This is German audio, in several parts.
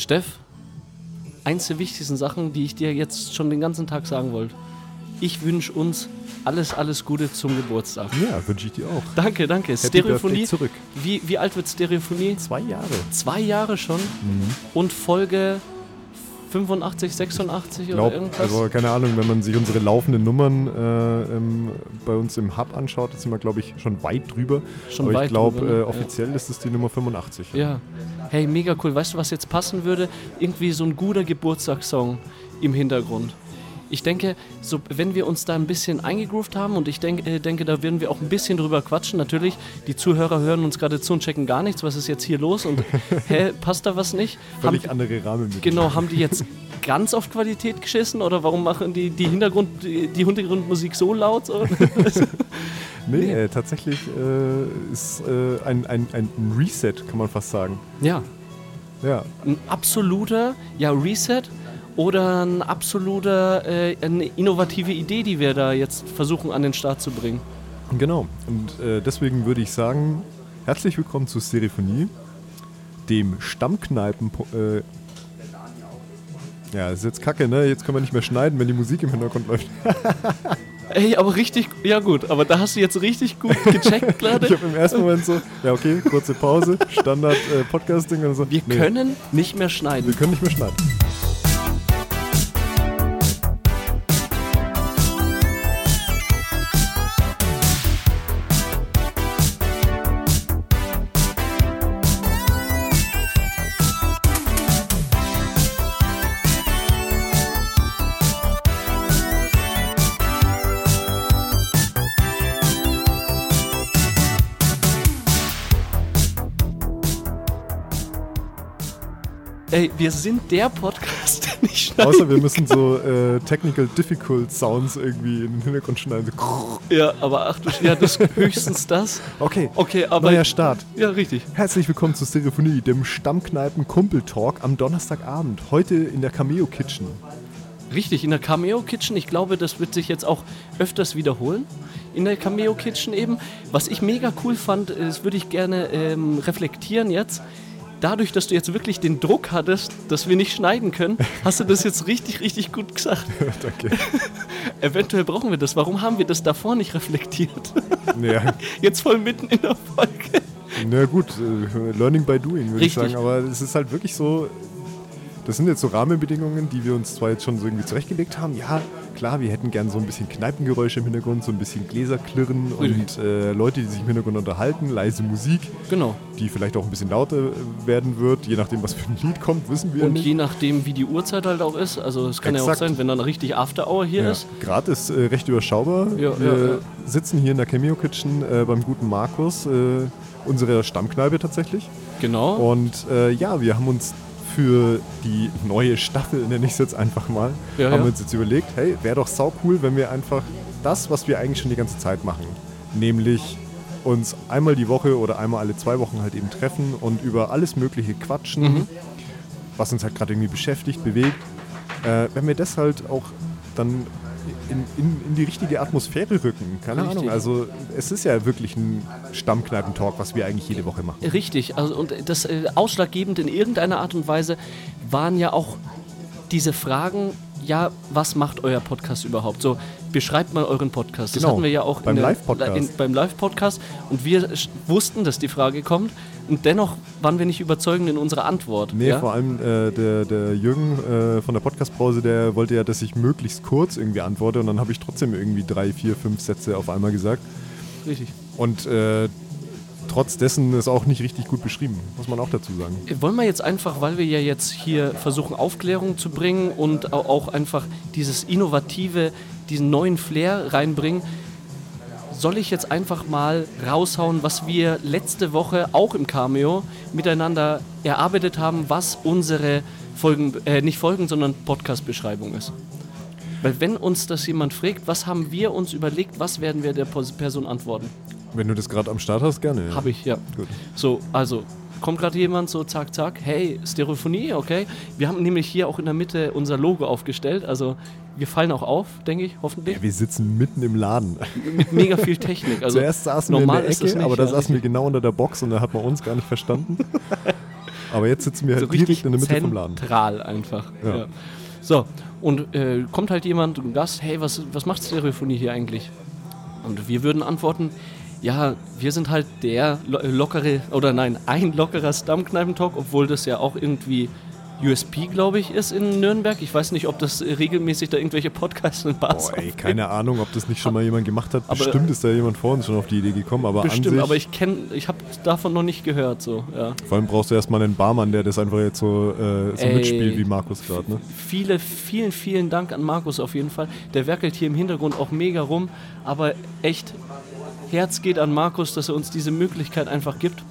Steff, eins der wichtigsten Sachen, die ich dir jetzt schon den ganzen Tag sagen wollte. Ich wünsche uns alles, alles Gute zum Geburtstag. Ja, wünsche ich dir auch. Danke, danke. Happy Stereophonie. Zurück. Wie, wie alt wird Stereophonie? Zwei Jahre. Zwei Jahre schon. Mhm. Und Folge 85, 86 Glaub, oder irgendwas? also keine Ahnung, wenn man sich unsere laufenden Nummern äh, ähm, bei uns im Hub anschaut, sind wir, glaube ich, schon weit drüber. Schon Aber weit ich glaube, ne? äh, Ja. offiziell ist es die Nummer 85. Ja. Hey, mega cool. Weißt du, was jetzt passen würde? Irgendwie so ein guter Geburtstagssong im Hintergrund. Ich denke, so, wenn wir uns da ein bisschen eingegroovt haben und ich denk, äh, denke, da werden wir auch ein bisschen drüber quatschen. Natürlich, die Zuhörer hören uns gerade zu und checken gar nichts. Was ist jetzt hier los? Und hä, passt da was nicht? Völlig Haben, andere Rahmenbedingungen. genau, haben die jetzt ganz auf Qualität geschissen oder warum machen die die, Hintergrund, die, die Hintergrundmusik so laut? So? Nee, äh, tatsächlich äh, ist äh, ein, ein, ein Reset, kann man fast sagen. ja, Ja, ein absoluter ja, Reset oder ein absoluter, äh, eine innovative Idee, die wir da jetzt versuchen an den Start zu bringen. genau. Und äh, deswegen würde ich sagen, herzlich willkommen zu Stereophonie, dem Stammkneipen... Äh, ja, ist jetzt kacke, ne? Jetzt können wir nicht mehr schneiden, wenn die Musik im Hintergrund läuft. Ey, aber richtig, ja gut, aber da hast du jetzt richtig gut gecheckt Ich gerade. habe im ersten Moment so, ja okay, kurze Pause, Standard äh, und so. Wir Nee, können nicht mehr wir schneiden. können nicht mehr schneiden. Ey, wir sind der Podcast, der nicht schneidet. Außer wir müssen so äh, Technical Difficult Sounds irgendwie in den Hintergrund schneiden. Ja, aber ach du, ja, das höchstens das. Okay, Okay, aber. neuer Start. Ja, richtig. Herzlich willkommen zu Stereophonie, dem Stammkneipen-Kumpel-Talk am Donnerstagabend. Heute in der Cameo Kitchen. Richtig, in der Cameo Kitchen. Ich glaube, das wird sich jetzt auch öfters wiederholen. In der Cameo Kitchen eben. Was ich mega cool fand, das würde ich gerne ähm, reflektieren jetzt. Dadurch, dass du jetzt wirklich den Druck hattest, dass wir nicht schneiden können, hast du das jetzt richtig, richtig gut gesagt. Danke. Eventuell brauchen wir das. Warum haben wir das davor nicht reflektiert? Ja, Jetzt voll mitten in der Folge. na gut, äh, Learning by Doing, würde ich sagen. Aber es ist halt wirklich so, das sind jetzt so Rahmenbedingungen, die wir uns zwar jetzt schon so irgendwie zurechtgelegt haben. Ja, klar, wir hätten gern so ein bisschen Kneipengeräusche im Hintergrund, so ein bisschen Gläserklirren und äh, Leute, die sich im Hintergrund unterhalten, leise Musik, Genau. die vielleicht auch ein bisschen lauter äh, werden wird, je nachdem, was für ein Lied kommt, wissen wir Und nicht. je nachdem, wie die Uhrzeit halt auch ist. Also es kann ja Exakt. auch sein, wenn dann richtig After Hour hier Ja, ist. Gerade ist äh, recht überschaubar. Ja, wir ja, ja. sitzen hier in der Cameo Kitchen äh, beim guten Markus, äh, unserer Stammkneipe tatsächlich. Genau. Und äh, ja, wir haben uns für die neue Staffel, nenne ich es jetzt einfach mal, Ja, haben wir uns jetzt überlegt, hey, wäre doch sau cool, wenn wir einfach das, was wir eigentlich schon die ganze Zeit machen, nämlich uns einmal die Woche oder einmal alle zwei Wochen halt eben treffen und über alles Mögliche quatschen, Mhm. was uns halt gerade irgendwie beschäftigt, bewegt. Äh, wenn wir das halt auch dann in, in, in die richtige Atmosphäre rücken. Keine Richtig. Ahnung. Also es ist ja wirklich ein Stammkneipentalk, was wir eigentlich jede Woche machen. Richtig, also und das äh, ausschlaggebend in irgendeiner Art und Weise waren ja auch diese Fragen, ja, was macht euer Podcast überhaupt? So, beschreibt mal euren Podcast. Das Genau, hatten wir ja auch beim Live-Podcast. beim Live-Podcast und wir wussten, dass die Frage kommt und dennoch waren wir nicht überzeugend in unserer Antwort. Nee, ja? vor allem äh, der, der Jürgen äh, von der Podcastpause, der wollte ja, dass ich möglichst kurz irgendwie antworte und dann habe ich trotzdem irgendwie drei, vier, fünf Sätze auf einmal gesagt. Richtig. Und äh, trotz dessen ist auch nicht richtig gut beschrieben, muss man auch dazu sagen. Wollen wir jetzt einfach, weil wir ja jetzt hier versuchen, Aufklärung zu bringen und au- auch einfach dieses innovative, diesen neuen Flair reinbringen, soll ich jetzt einfach mal raushauen, was wir letzte Woche auch im Cameo miteinander erarbeitet haben, was unsere Folgen, äh, nicht Folgen, sondern Podcast-Beschreibung ist. Weil wenn uns das jemand fragt, was haben wir uns überlegt, was werden wir der Person antworten? Wenn du das gerade am Start hast, gerne. Ja. Habe ich, ja. Gut. So, also kommt gerade jemand so zack, zack, hey, Stereophonie, okay. Wir haben nämlich hier auch in der Mitte unser Logo aufgestellt, also wir fallen auch auf, denke ich, hoffentlich. Ja, wir sitzen mitten im Laden. Mit mega viel Technik. Also Zuerst saßen normal wir in der Ecke, nicht, aber da ja, saßen wir genau unter der Box und da hat man uns gar nicht verstanden. Aber jetzt sitzen wir halt so richtig direkt in der Mitte vom Laden. zentral einfach. Ja. Ja. So, und äh, kommt halt jemand, ein Gast, hey, was, was macht Stereophonie hier eigentlich? Und wir würden antworten, ja, wir sind halt der lo lockere, oder nein, ein lockerer Stammkneipentalk, obwohl das ja auch irgendwie USP, glaube ich, ist in Nürnberg. Ich weiß nicht, ob das regelmäßig da irgendwelche Podcasts in Bars Boah, ey, keine Ahnung, ob das nicht schon mal jemand gemacht hat. Aber- Bestimmt ist da jemand vor uns schon auf die Idee gekommen, aber an Bestimmt, sich, aber ich kenne, ich habe davon noch nicht gehört, so, ja. vor allem brauchst du erstmal einen Barmann, der das einfach jetzt so, äh, so Ey. mitspielt wie Markus gerade, ne? Viele, vielen, vielen Dank an Markus auf jeden Fall. Der werkelt hier im Hintergrund auch mega rum, aber echt, Herz geht an Markus, dass er uns diese Möglichkeit einfach gibt.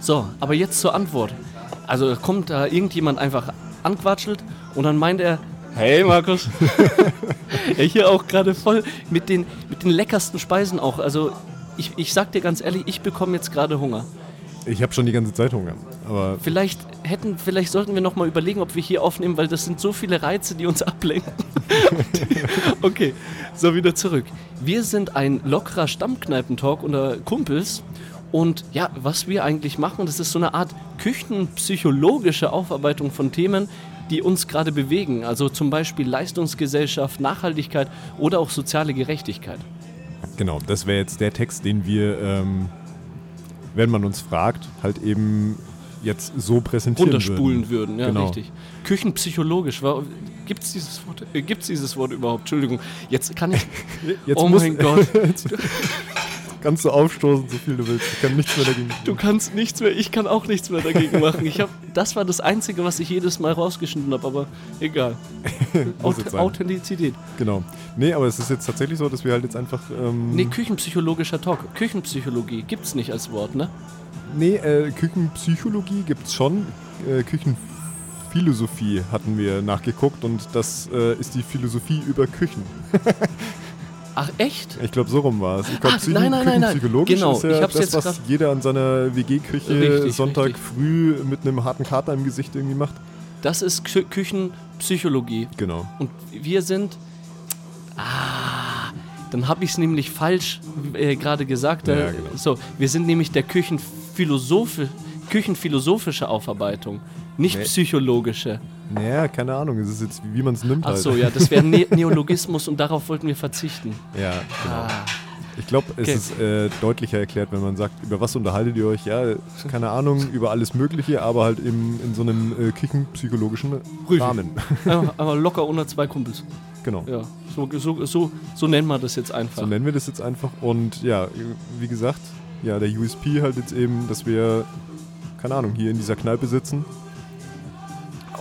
So, aber jetzt zur Antwort. Also kommt da irgendjemand einfach anquatschelt und dann meint er, hey Markus, ja, hier auch gerade voll mit den, mit den leckersten Speisen auch. Also ich, ich sag dir ganz ehrlich, ich bekomme jetzt gerade Hunger. Ich habe schon die ganze Zeit Hunger, aber Vielleicht hätten, vielleicht sollten wir noch mal überlegen, ob wir hier aufnehmen, weil das sind so viele Reize, die uns ablenken. okay, so wieder zurück. Wir sind ein lockerer Stammkneipentalk unter Kumpels und ja, was wir eigentlich machen, das ist so eine Art küchenpsychologische Aufarbeitung von Themen, die uns gerade bewegen. Also zum Beispiel Leistungsgesellschaft, Nachhaltigkeit oder auch soziale Gerechtigkeit. genau, das wäre jetzt der Text, den wir, ähm, wenn man uns fragt, halt eben jetzt so präsentieren runterspulen würden. würden. Ja, Genau. richtig. Küchenpsychologisch. Gibt es dieses, Wort- äh, gibt's dieses Wort überhaupt? Entschuldigung. Jetzt kann ich. Jetzt oh muss- mein Gott. Kannst du aufstoßen, so viel du willst. Ich kann nichts mehr dagegen Du tun. kannst nichts mehr. Ich kann auch nichts mehr dagegen machen. Ich hab, das war das Einzige, was ich jedes Mal rausgeschnitten habe, aber egal. Auth. Authentizität. Genau. Nee, aber es ist jetzt tatsächlich so, dass wir halt jetzt einfach. Ähm, Nee, küchenpsychologischer Talk. Küchenpsychologie gibt's nicht als Wort, ne? Nee, äh, Küchenpsychologie gibt's schon. Äh, Küchenphilosophie hatten wir nachgeguckt und das äh, ist die Philosophie über Küchen. Ach, echt? Ich glaube, so rum war es. Ich glaube, Ach, nein, nein, nein, nein. Küchenpsychologisch Genau, ist ja das, jetzt was jeder an seiner WG-Küche Sonntag richtig. früh mit einem harten Kater im Gesicht irgendwie macht. Das ist Kü Küchenpsychologie. Genau. Und wir sind. Ah, dann habe ich es nämlich falsch äh, gerade gesagt. Ja, Äh, genau. So, wir sind nämlich der Küchenphilosophi küchenphilosophische Aufarbeitung, nicht Nee. psychologische. Naja, keine Ahnung. Es ist jetzt, wie man es nimmt Ach halt. so, ja, das wäre ne Neologismus und darauf wollten wir verzichten. Ja, genau. Ah, Ich glaube, es Okay. ist äh, deutlicher erklärt, wenn man sagt, über was unterhaltet ihr euch? Ja, keine Ahnung, über alles Mögliche, aber halt im, in so einem äh, küchenpsychologischen Richtig. Rahmen. aber, aber locker unter zwei Kumpels. genau. Ja, so, so, so, so nennen wir das jetzt einfach. So nennen wir das jetzt einfach. Und ja, wie gesagt, ja, der USP halt jetzt eben, dass wir, keine Ahnung, hier in dieser Kneipe sitzen.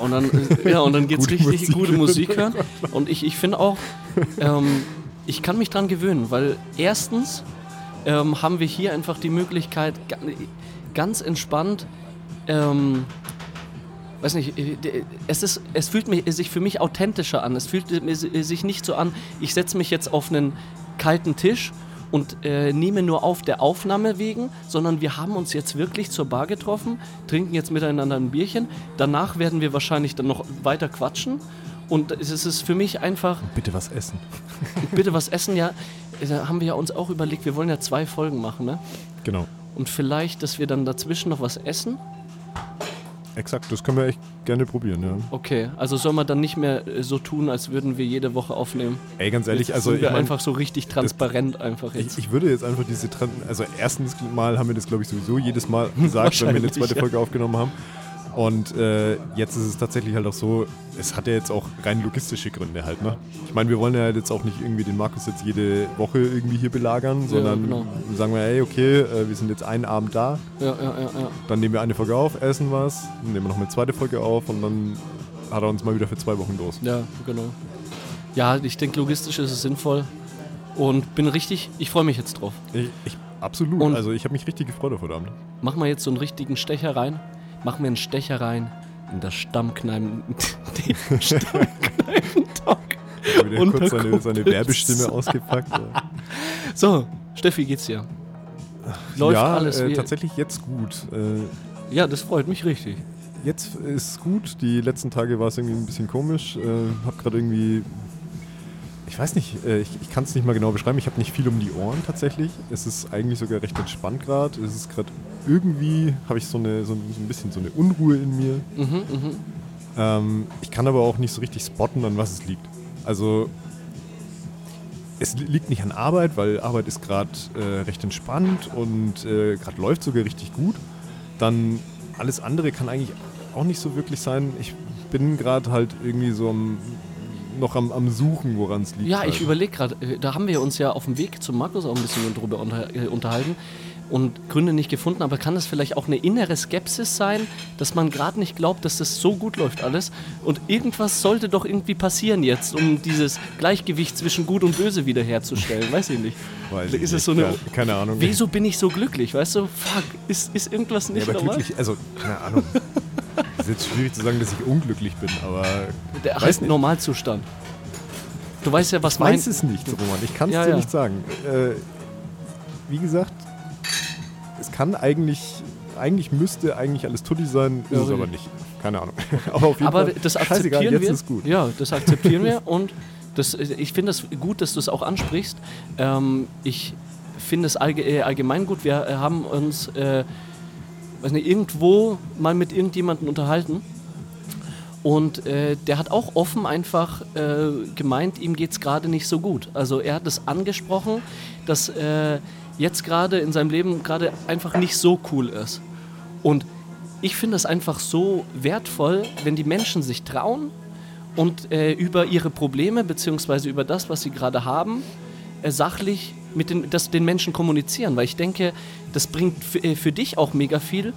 Und dann, äh, ja, und dann geht's Gute richtig Musik gute. Musik hören. Und ich, ich finde auch, ähm, ich kann mich dran gewöhnen, weil erstens ähm, haben wir hier einfach die Möglichkeit, ga- ganz entspannt, ähm, weiß nicht, äh, es, ist, es fühlt mich, sich für mich authentischer an. Es fühlt si- sich nicht so an, ich setze mich jetzt auf einen kalten Tisch und äh, nehme nur auf der Aufnahme wegen, sondern wir haben uns jetzt wirklich zur Bar getroffen, trinken jetzt miteinander ein Bierchen. Danach werden wir wahrscheinlich dann noch weiter quatschen. Und es ist für mich einfach, Bitte was essen. bitte was essen, ja. Da haben wir ja uns auch überlegt, wir wollen ja zwei Folgen machen, ne? Genau. Und vielleicht, dass wir dann dazwischen noch was essen. Exakt, das können wir echt gerne probieren, ja. Okay, also soll man dann nicht mehr äh, so tun, als würden wir jede Woche aufnehmen. Ey, ganz ehrlich, Jetzt also sind ich wir mein, einfach so richtig transparent einfach jetzt. Ich, ich würde jetzt einfach diese Trend, also erstens Mal haben wir das glaube ich sowieso jedes Mal gesagt, wenn wir eine zweite ja. Folge aufgenommen haben. Und äh, jetzt ist es tatsächlich halt auch so, es hat ja jetzt auch rein logistische Gründe halt, ne? Ich meine, wir wollen ja jetzt auch nicht irgendwie den Markus jetzt jede Woche irgendwie hier belagern, sondern genau. sagen wir, ey, okay, äh, wir sind jetzt einen Abend da, ja, ja, ja, ja. dann nehmen wir eine Folge auf, essen was, nehmen wir noch eine zweite Folge auf und dann hat er uns mal wieder für zwei Wochen los. Ja, genau. Ja, ich denke, logistisch ist es sinnvoll. Und bin richtig, ich freue mich jetzt drauf. Ich, ich, absolut, Und- also ich habe mich richtig gefreut auf heute Abend. Machen wir jetzt so einen richtigen Stecher rein. Machen wir einen Stecher rein in das Stammkneipen. Den Stammkneipentalk. Wieder Unter kurz seine, seine. Werbestimme ausgepackt. Ja. So, Steffi, geht's dir? Läuft ja, alles äh, tatsächlich jetzt gut. Äh, Ja, das freut mich richtig. jetzt ist gut. Die letzten Tage war es irgendwie ein bisschen komisch. Äh, hab gerade irgendwie. Ich weiß nicht, äh, ich, ich kann es nicht mal genau beschreiben. Ich habe nicht viel um die Ohren tatsächlich. Es ist eigentlich sogar recht entspannt gerade. Es ist gerade irgendwie habe ich so, eine, so, so ein bisschen so eine Unruhe in mir. Mhm, mhm. Ähm, ich kann aber auch nicht so richtig spotten, an was es liegt. Also es li- liegt nicht an Arbeit, weil Arbeit ist gerade äh, recht entspannt und äh, gerade läuft sogar richtig gut. Dann alles andere kann eigentlich auch nicht so wirklich sein. Ich bin gerade halt irgendwie so am, noch am, am Suchen, woran es liegt. Ja, ich halt. überlege gerade, äh, da haben wir uns ja auf dem Weg zum Markus auch ein bisschen drüber äh, unterhalten und Gründe nicht gefunden, aber kann das vielleicht auch eine innere Skepsis sein, dass man gerade nicht glaubt, dass das so gut läuft alles und irgendwas sollte doch irgendwie passieren jetzt, um dieses Gleichgewicht zwischen Gut und Böse wiederherzustellen, weiß ich nicht. Weiß ist ich es nicht. so eine- Ja, keine Ahnung. Wieso bin ich so glücklich, weißt du? Fuck, ist, ist irgendwas Ja, nicht aber normal? glücklich, also keine Ahnung. ist jetzt schwierig zu sagen, dass ich unglücklich bin, aber Der weiß heißt nicht. Normalzustand. Du weißt ja, was ich mein... weiß es nicht, Roman. Ich kann es Ja, dir ja. nicht sagen. Äh, wie gesagt, es kann eigentlich, eigentlich müsste eigentlich alles Tutti sein, ist Ja, es aber nicht. Keine Ahnung. aber auf jeden Aber Fall, das akzeptieren jetzt wir. ist gut. Ja, das akzeptieren wir und das, ich finde es gut, dass du es auch ansprichst. Ähm, ich finde es äh, allgemein gut. Wir äh, haben uns äh, nicht, irgendwo mal mit irgendjemandem unterhalten und äh, der hat auch offen einfach äh, gemeint, ihm geht es gerade nicht so gut. Also er hat es angesprochen, dass äh, jetzt gerade in seinem Leben gerade einfach nicht so cool ist. Und ich finde es einfach so wertvoll, wenn die Menschen sich trauen und äh, über ihre Probleme bzw. über das, was sie gerade haben, äh, sachlich mit den, das den Menschen kommunizieren. Weil ich denke, das bringt äh, für dich auch mega viel,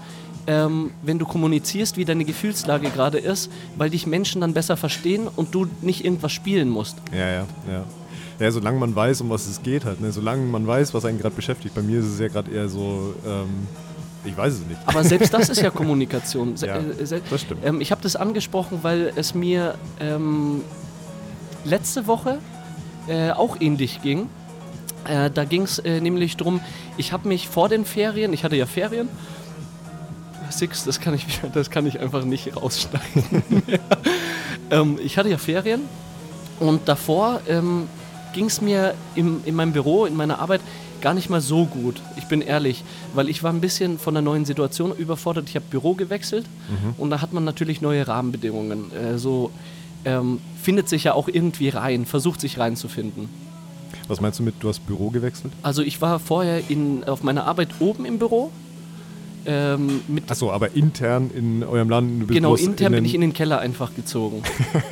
ähm, wenn du kommunizierst, wie deine Gefühlslage gerade ist, weil dich Menschen dann besser verstehen und du nicht irgendwas spielen musst. Ja, ja, ja. Ja, solange man weiß, um was es geht halt. Ne? Solange man weiß, was einen gerade beschäftigt. Bei mir ist es ja gerade eher so, ähm, ich weiß es nicht. Aber selbst das ist ja Kommunikation. Se- Ja, äh, das stimmt. Ähm, ich habe das angesprochen, weil es mir ähm, letzte Woche äh, auch ähnlich ging. Äh, da ging es äh, nämlich darum, ich habe mich vor den Ferien, ich hatte ja Ferien, Six, das kann ich, das kann ich einfach nicht rausschneiden. ähm, ich hatte ja Ferien und davor ähm, ging es mir im, in meinem Büro, in meiner Arbeit gar nicht mal so gut. Ich bin ehrlich, weil ich war ein bisschen von der neuen Situation überfordert. Ich habe Büro gewechselt und da hat man natürlich neue Rahmenbedingungen. Äh, so ähm, findet sich ja auch irgendwie rein, versucht sich reinzufinden. Was meinst du mit, du hast Büro gewechselt? Also ich war vorher in, auf meiner Arbeit oben im Büro. Ähm, mit, Achso, aber intern in eurem du bist genau, intern bin den- ich in den Keller einfach gezogen.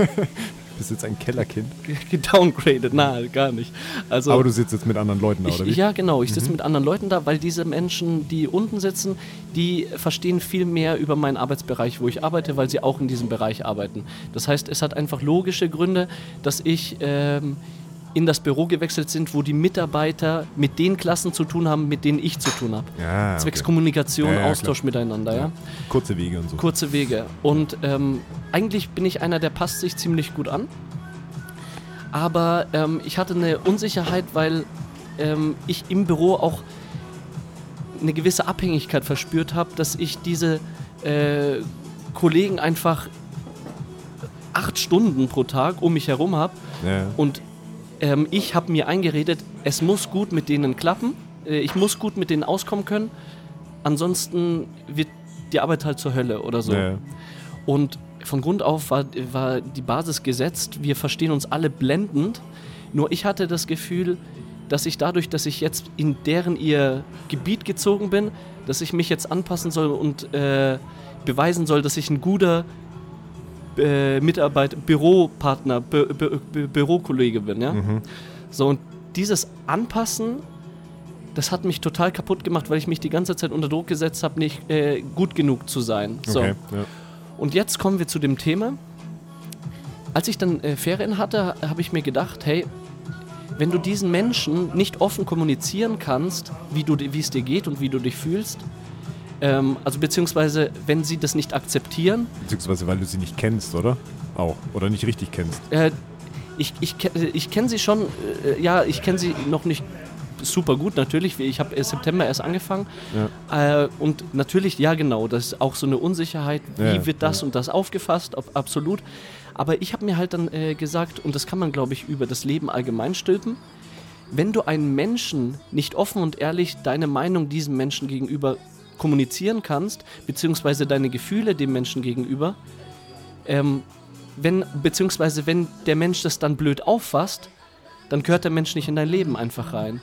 bist jetzt ein Kellerkind. Gedowngraded, nein, gar nicht. Also, Aber du sitzt jetzt mit anderen Leuten da, Ich, oder wie? ja, genau. Ich sitze mit anderen Leuten da, weil diese Menschen, die unten sitzen, die verstehen viel mehr über meinen Arbeitsbereich, wo ich arbeite, weil sie auch in diesem Bereich arbeiten. Das heißt, es hat einfach logische Gründe, dass ich ähm, in das Büro gewechselt sind, wo die Mitarbeiter mit den Klassen zu tun haben, mit denen ich zu tun habe. Ja, okay. Zwecks Kommunikation, Ja, ja, Austausch miteinander, ja. Kurze Wege und so. Kurze Wege. Und ähm, eigentlich bin ich einer, der passt sich ziemlich gut an. Aber ähm, ich hatte eine Unsicherheit, weil ähm, ich im Büro auch eine gewisse Abhängigkeit verspürt habe, dass ich diese äh, Kollegen einfach acht Stunden pro Tag um mich herum habe. Ja. Und ähm, ich habe mir eingeredet, es muss gut mit denen klappen. Äh, ich muss gut mit denen auskommen können. Ansonsten wird die Arbeit halt zur Hölle oder so. Ja. Und von Grund auf war, war die Basis gesetzt. Wir verstehen uns alle blendend. Nur ich hatte das Gefühl, dass ich dadurch, dass ich jetzt in deren ihr Gebiet gezogen bin, dass ich mich jetzt anpassen soll und äh, beweisen soll, dass ich ein guter äh, Mitarbeiter, Büropartner, Bü Bü Bü Bürokollege bin. Ja? Mhm. So, und dieses Anpassen, das hat mich total kaputt gemacht, weil ich mich die ganze Zeit unter Druck gesetzt habe, nicht äh, gut genug zu sein. So. Okay, ja. Und jetzt kommen wir zu dem Thema. Als ich dann äh, Ferien hatte, habe ich mir gedacht, hey, wenn du diesen Menschen nicht offen kommunizieren kannst, wie du, wie es dir geht und wie du dich fühlst, ähm, also beziehungsweise wenn sie das nicht akzeptieren, Beziehungsweise, weil du sie nicht kennst, oder? Auch. Oder nicht richtig kennst. äh, ich, ich, ich kenne sie schon, äh, ja, ich kenne sie noch nicht super gut natürlich. Ich habe September erst angefangen. Äh, und natürlich, ja genau, das ist auch so eine Unsicherheit, wie Ja, wird das ja. und das aufgefasst, ob, absolut. Aber ich habe mir halt dann äh, gesagt, und das kann man glaube ich über das Leben allgemein stülpen, wenn du einen Menschen nicht offen und ehrlich deine Meinung diesem Menschen gegenüber kommunizieren kannst, beziehungsweise deine Gefühle dem Menschen gegenüber, ähm, wenn, beziehungsweise wenn der Mensch das dann blöd auffasst, dann gehört der Mensch nicht in dein Leben einfach rein.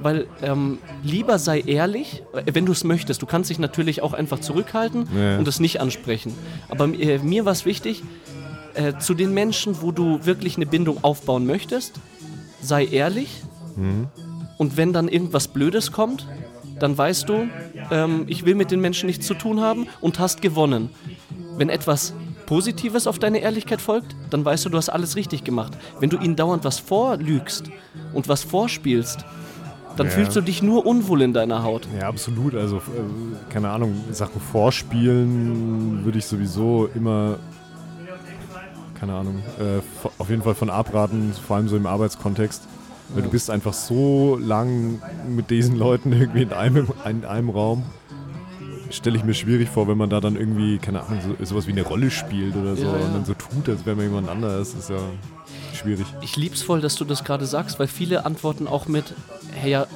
Weil ähm, lieber sei ehrlich, äh, wenn du es möchtest. Du kannst dich natürlich auch einfach zurückhalten Ja. und es nicht ansprechen. Aber äh, mir war es wichtig, äh, zu den Menschen, wo du wirklich eine Bindung aufbauen möchtest, sei ehrlich. Und wenn dann irgendwas Blödes kommt, dann weißt du, ähm, ich will mit den Menschen nichts zu tun haben und hast gewonnen. Wenn etwas Positives auf deine Ehrlichkeit folgt, dann weißt du, du hast alles richtig gemacht. Wenn du ihnen dauernd was vorlügst und was vorspielst, dann Ja. fühlst du dich nur unwohl in deiner Haut. Ja, absolut. Also, äh, keine Ahnung, Sachen vorspielen würde ich sowieso immer, keine Ahnung, äh, auf jeden Fall von abraten, vor allem so im Arbeitskontext. Weil du bist einfach so lang mit diesen Leuten irgendwie in einem, in einem Raum. Stelle ich mir schwierig vor, wenn man da dann irgendwie, keine Ahnung, so, sowas wie eine Rolle spielt oder so Ja, ja. und dann so tut, als wäre man jemand anderes. ist ja schwierig. Ich lieb's voll, dass du das gerade sagst, weil viele antworten auch mit, hey ja,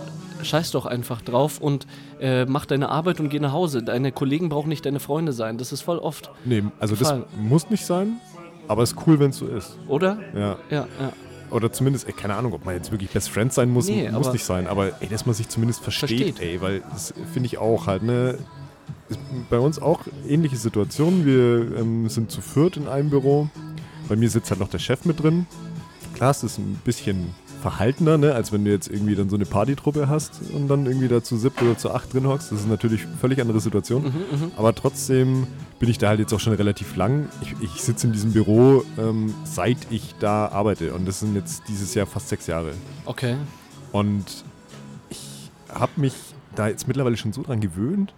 scheiß doch einfach drauf und äh, mach deine Arbeit und geh nach Hause. Deine Kollegen brauchen nicht deine Freunde sein. Das ist voll oft, Nee, also das Gefallen. muss nicht sein, aber ist cool, wenn es so ist. oder? Ja. Ja, ja. Oder zumindest, ey, keine Ahnung, ob man jetzt wirklich Best Friend sein muss, Nee, muss nicht sein, aber ey, dass man sich zumindest versteht, Versteht. ey, weil das finde ich auch halt, ne? Bei uns auch ähnliche Situation. Wir ähm, sind zu viert in einem Büro. Bei mir sitzt halt noch der Chef mit drin. Klar, es ist ein bisschen verhaltener, ne, als wenn du jetzt irgendwie dann so eine Partytruppe hast und dann irgendwie da zu siebt oder zu acht drin hockst. Das ist natürlich eine völlig andere Situation. Mhm, Aber trotzdem bin ich da halt jetzt auch schon relativ lang. Ich, ich sitze in diesem Büro, ähm, seit ich da arbeite. Und das sind jetzt dieses Jahr fast sechs Jahre. Okay. Und ich habe mich da jetzt mittlerweile schon so dran gewöhnt.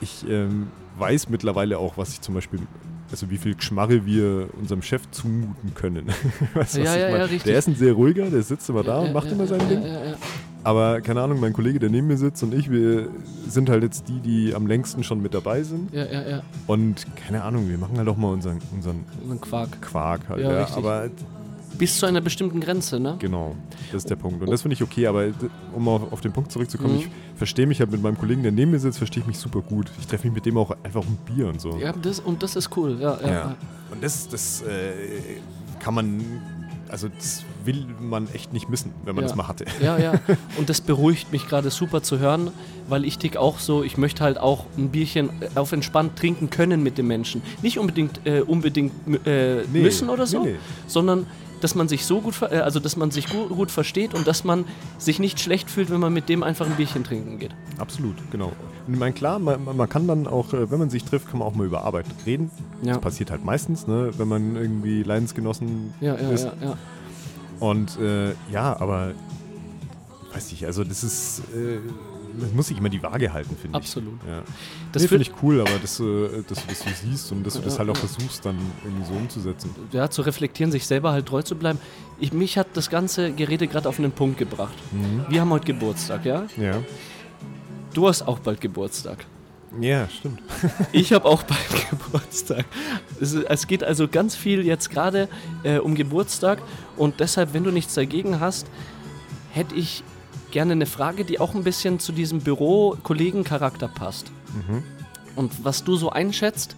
Ich ähm, weiß mittlerweile auch, was ich zum Beispiel, also wie viel Geschmarre wir unserem Chef zumuten können. weißt Ja, ja, ja. Der ist ein sehr ruhiger, der sitzt immer da und macht immer sein Ding. Aber keine Ahnung, mein Kollege, der neben mir sitzt und ich, wir sind halt jetzt die, die am längsten schon mit dabei sind. ja, ja, ja. Und keine Ahnung, wir machen halt auch mal unseren, unseren ein Quark. Quark halt. Ja, aber Bis zu einer bestimmten Grenze, ne? genau, das ist der Punkt. Und das finde ich okay, aber um auf, auf den Punkt zurückzukommen, Mhm. ich verstehe mich halt mit meinem Kollegen, der neben mir sitzt, verstehe ich mich super gut. Ich treffe mich mit dem auch einfach um Bier und so. Ja, das, und das ist cool. Ja, ja. Ja. Und das, das äh, kann man, also das will man echt nicht missen, wenn man Ja. das mal hatte. Ja, ja. Und das beruhigt mich gerade super zu hören, weil ich tick auch so, ich möchte halt auch ein Bierchen äh, auf entspannt trinken können mit dem Menschen. Nicht unbedingt, äh, unbedingt äh, Nee, müssen oder so, nee, nee. sondern dass man sich so gut, äh, also dass man sich gut, gut versteht und dass man sich nicht schlecht fühlt, wenn man mit dem einfach ein Bierchen trinken geht. Absolut, genau. Und ich meine, klar, man, man kann dann auch, äh, wenn man sich trifft, kann man auch mal über Arbeit reden. Ja. Das passiert halt meistens, ne, wenn man irgendwie Leidensgenossen Ja, ja, ist. ja, ja. Und äh, ja, aber weiß ich, also das ist, äh, das muss sich immer die Waage halten, finde ich. Absolut. Ja. Das nee, finde ich cool, aber dass, äh, dass du das so siehst und dass du das halt auch versuchst, dann irgendwie so umzusetzen. ja, zu reflektieren, sich selber halt treu zu bleiben. Ich, mich hat das ganze Gerede gerade auf einen Punkt gebracht. Wir haben heute Geburtstag, ja? Ja. Du hast auch bald Geburtstag. Ja, stimmt. Ich habe auch bald Geburtstag. Es, es geht also ganz viel jetzt gerade äh, um Geburtstag und deshalb, wenn du nichts dagegen hast, hätte ich gerne eine Frage, die auch ein bisschen zu diesem Büro-Kollegen-Charakter passt. Und was du so einschätzt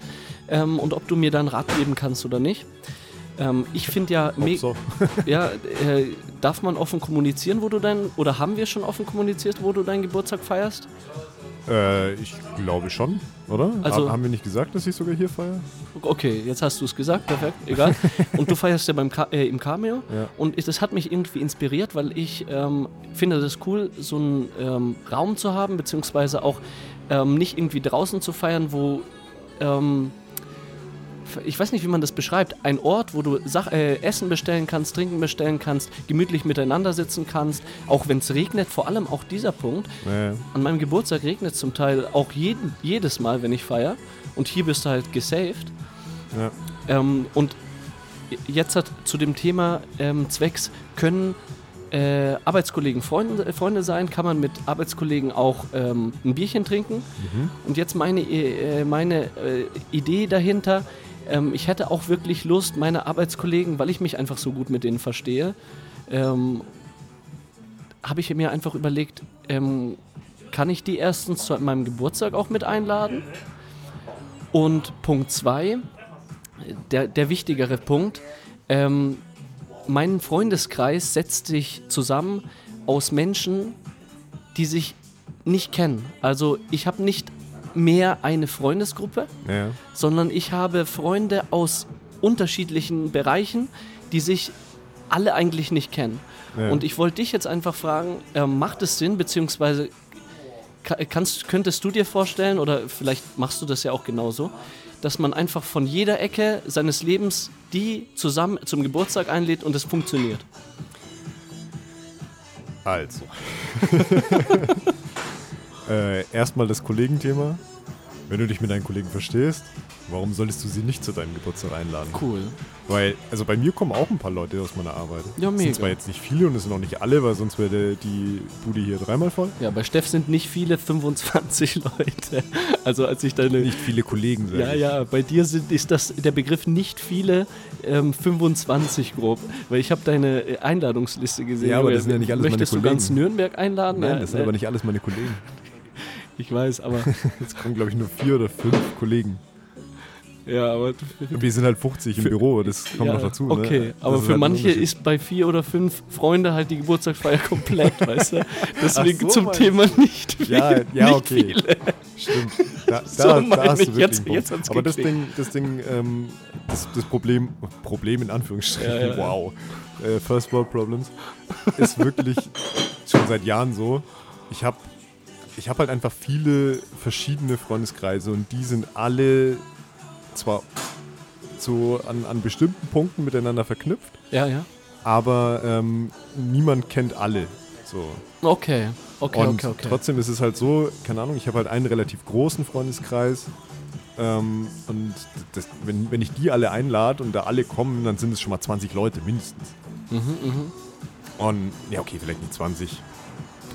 ähm, und ob du mir dann Rat geben kannst oder nicht. Ähm, ich finde ja, so. ja äh, darf man offen kommunizieren, wo du dein, oder haben wir schon offen kommuniziert, wo du deinen Geburtstag feierst? Äh, ich glaube schon, oder? Also- Ha- haben wir nicht gesagt, dass ich sogar hier feiere? Okay, jetzt hast du es gesagt, perfekt, egal. Und du feierst ja beim Ka äh, im Cameo. Ja. Und das hat mich irgendwie inspiriert, weil ich ähm, finde das cool, so einen ähm, Raum zu haben, beziehungsweise auch ähm, nicht irgendwie draußen zu feiern, wo ähm, ich weiß nicht, wie man das beschreibt, ein Ort, wo du Sach äh, Essen bestellen kannst, Trinken bestellen kannst, gemütlich miteinander sitzen kannst, auch wenn es regnet, vor allem auch dieser Punkt. Ja, An meinem Geburtstag regnet es zum Teil auch jeden, jedes Mal, wenn ich feiere. Und hier bist du halt gesaved. ja. Ähm, und jetzt hat zu dem Thema ähm, Zwecks, können äh, Arbeitskollegen Freunde, äh, Freunde sein, kann man mit Arbeitskollegen auch ähm, ein Bierchen trinken. Und jetzt meine, äh, meine äh, Idee dahinter, ähm, ich hätte auch wirklich Lust, meine Arbeitskollegen, weil ich mich einfach so gut mit denen verstehe, ähm, habe ich mir einfach überlegt, ähm, kann ich die erstens zu meinem Geburtstag auch mit einladen? Und Punkt zwei, der, der wichtigere Punkt, ähm, mein Freundeskreis setzt sich zusammen aus Menschen, die sich nicht kennen. Also ich habe nicht mehr eine Freundesgruppe, Ja. sondern ich habe Freunde aus unterschiedlichen Bereichen, die sich alle eigentlich nicht kennen. Ja. Und ich wollte dich jetzt einfach fragen, äh, macht es Sinn, beziehungsweise ka- kannst, könntest du dir vorstellen, oder vielleicht machst du das ja auch genauso, dass man einfach von jeder Ecke seines Lebens die zusammen zum Geburtstag einlädt und es funktioniert? Also. äh, erstmal das Kollegenthema. Wenn du dich mit deinen Kollegen verstehst, warum solltest du sie nicht zu deinem Geburtstag einladen? Cool. Weil, also bei mir kommen auch ein paar Leute aus meiner Arbeit. Ja, Es mega. sind zwar jetzt nicht viele und es sind auch nicht alle, weil sonst wäre die Bude hier dreimal voll. Ja, bei Steff sind nicht viele 25 Leute. Also als ich deine... Nicht viele Kollegen, sag Ja, ich. ja, bei dir sind, ist das der Begriff nicht viele, ähm, 25 grob. Weil ich habe deine äh, Einladungsliste gesehen. Ja, aber das sind ja nicht alles meine Möchtest du Kollegen. ganz Nürnberg einladen? Nein, das sind äh, aber nicht alles meine Kollegen. Ich weiß, aber... Jetzt kommen, glaube ich, nur vier oder fünf Kollegen. ja, aber... Wir sind halt 50 im Für- Büro, das kommt ja, noch dazu. Okay, ne? aber für halt manche ist bei vier oder fünf Freunde halt die Geburtstagsfeier komplett, weißt du? Deswegen so, zum Thema nicht viele. Ja, ja, okay. Viele. Stimmt. Da, So da, meine da hast ich. du wirklich Jetzt- jetzt Aber das. Ding, das Ding, ähm, das, das Problem, Problem in Anführungsstrichen, ja, ja. wow, äh, First World Problems, ist wirklich schon seit Jahren so. Ich habe ich hab halt einfach viele verschiedene Freundeskreise und die sind alle zwar so an, an bestimmten Punkten miteinander verknüpft, Ja, ja. aber ähm, niemand kennt alle. So. Okay, okay, Und okay, okay. trotzdem ist es halt so, keine Ahnung, ich habe halt einen relativ großen Freundeskreis. Ähm, und das, wenn, wenn ich die alle einlade und da alle kommen, dann sind es schon mal 20 Leute mindestens. Mhm, mhm. Und ja, okay, vielleicht nicht 20.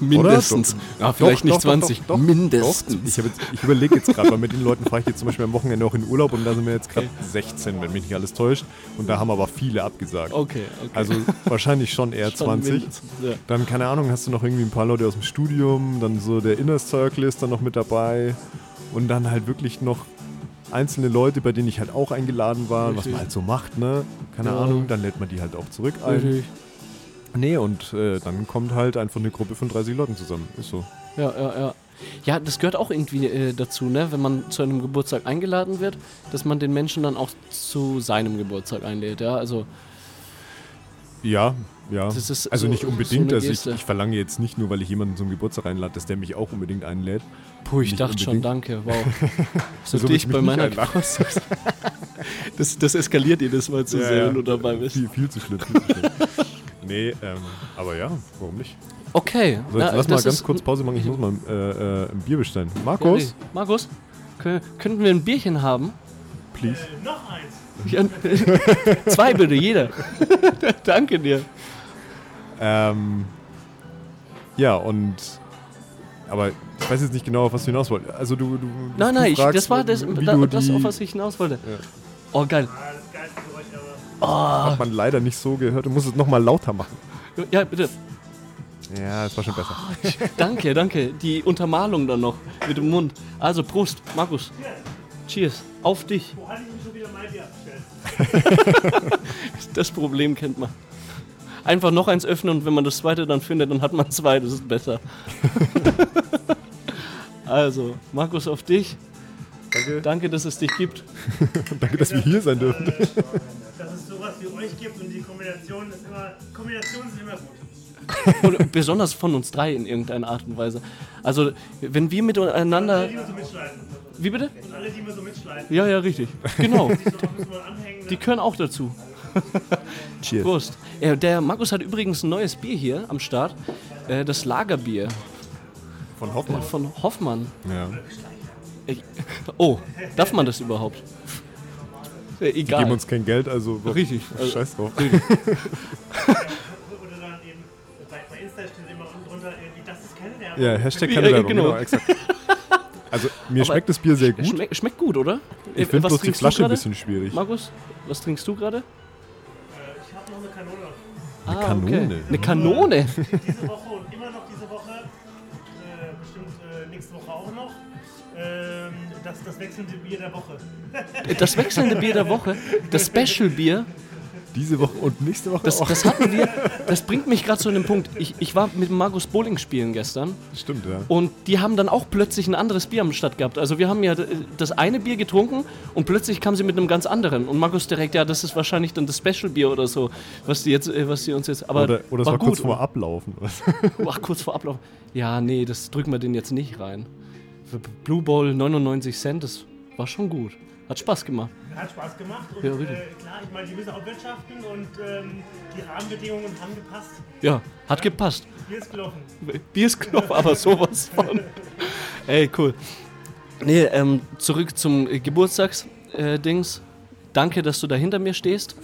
Mindestens. Oder? Ja, vielleicht Doch, nicht doch, doch, 20. doch, Mindestens. Ich jetzt- ich überlege jetzt gerade, weil mit den Leuten fahre ich jetzt zum Beispiel am Wochenende auch in Urlaub und da sind wir jetzt gerade 16, wenn mich nicht alles täuscht. Und da haben aber viele abgesagt. Okay, okay. Also wahrscheinlich schon eher Schon 20. mindestens, Ja. Dann, keine Ahnung, hast du noch irgendwie ein paar Leute aus dem Studium, dann so der Inner Circle ist dann noch mit dabei und dann halt wirklich noch einzelne Leute, bei denen ich halt auch eingeladen war, was Richtig. man halt so macht, ne? Keine Ja. Ahnung, dann lädt man die halt auch zurück ein. Richtig. Nee, und äh, dann kommt halt einfach eine Gruppe von 30 Leuten zusammen. Ist so. Ja, ja, ja. Ja, das gehört auch irgendwie äh, dazu, ne? Wenn man zu einem Geburtstag eingeladen wird, dass man den Menschen dann auch zu seinem Geburtstag einlädt, ja? Also, Ja, ja. Das ist also so- nicht so unbedingt. eine also ich, ich verlange jetzt nicht nur, weil ich jemanden zum Geburtstag einlade, dass der mich auch unbedingt einlädt. puh, ich Nicht dachte schon, unbedingt. danke, wow. So Wieso dich bei meiner? Geburtstags das, das eskaliert jedes Mal zu Ja, sehr, wenn du dabei bist. Viel, viel zu schlimm. Viel zu schlimm. nee, ähm, aber ja, warum nicht? Okay. So, jetzt na, lass mal ganz kurz Pause machen. Ich muss mal äh, äh, ein Bier bestellen. Ja, Markus, nee. Markus, kö- könnten wir ein Bierchen haben? please. Noch eins. Ja, zwei bitte, jeder. Danke dir. Ähm, ja, und. Aber ich weiß jetzt nicht genau, auf was du hinaus wolltest. Also, du. du Nein, du nein, ich, fragst, das war das, wie da, du das auf was ich hinaus wollte. Ja. Oh, geil. Ever. Hat man leider nicht so gehört. Du musst es nochmal lauter machen. Ja, bitte. Ja, das war schon besser. Danke, danke. Die Untermalung dann noch mit dem Mund. Also, Prost, Markus. Cheers. Auf dich. Wo hatte ich mich schon wieder mein Bier abgestellt? Das Problem kennt man. Einfach noch eins öffnen und wenn man das zweite dann findet, dann hat man zwei. Das ist besser. also, Markus, auf dich. Danke. Danke, dass es dich gibt. Danke, dass wir hier sein dürfen. Dass es sowas wie euch gibt und die Kombination ist immer. Kombinationen sind immer gut. Und besonders von uns drei in irgendeiner Art und Weise. Also, wenn wir miteinander. Alle, die immer so mitschleifen. Wie bitte? Und alle, die immer so mitschleifen. Ja, ja, richtig. Genau. Die können auch dazu. Cheers. Prost. Ja, der Markus hat übrigens ein neues Bier hier am Start. Äh, das Lagerbier Von äh, Hoffmann. von Hoffmann. Ja. Ich, oh, darf man das überhaupt? Äh, Die egal. geben uns kein Geld, also. Richtig. Also, Scheiß drauf. Oder dann eben. Bei, bei Insta steht immer unten drunter irgendwie, das ist keine Werbung. Ja, Hashtag Ja, keine ja, Werbung. genau. Genau, exakt. Also, mir schmeckt das Bier sehr gut. Schmeck, schmeckt gut, oder? Äh, Ich finde was bloß die trinkst du Flasche ein gerade? bisschen schwierig. Markus, was trinkst du gerade? Äh, Ich habe noch eine Kanone. Ah, Kanone? Okay. Eine Kanone? Diese Woche Ähm, das, wechselnde Bier der Woche. Das wechselnde Bier der Woche, das Special Bier, Diese Woche und nächste Woche das, auch. das hatten wir, das bringt mich gerade zu einem Punkt. Ich, ich war mit Markus Bowling spielen gestern Stimmt, ja. und die haben dann auch plötzlich ein anderes Bier am Start gehabt. Also wir haben ja das eine Bier getrunken und plötzlich kam sie mit einem ganz anderen. Und Markus direkt, ja, das ist wahrscheinlich dann das Special Bier oder so, was die jetzt, äh, was die uns jetzt. Aber Oder, oder es war, war kurz gut. vor Ablaufen. Ach, kurz vor Ablauf. Ja, nee, das drücken wir den jetzt nicht rein. Für Blue Bowl 99 Cent, das war schon gut. Hat Spaß gemacht. Hat Spaß gemacht und Ja, äh, richtig. klar, ich meine, die müssen auch wirtschaften und ähm, die Rahmenbedingungen haben gepasst. Ja, hat gepasst. Hier ist gelaufen. Biersknopf, aber sowas von. Ey, cool. Nee, ähm, zurück zum äh, Geburtstagsdings. Danke, dass du da hinter mir stehst.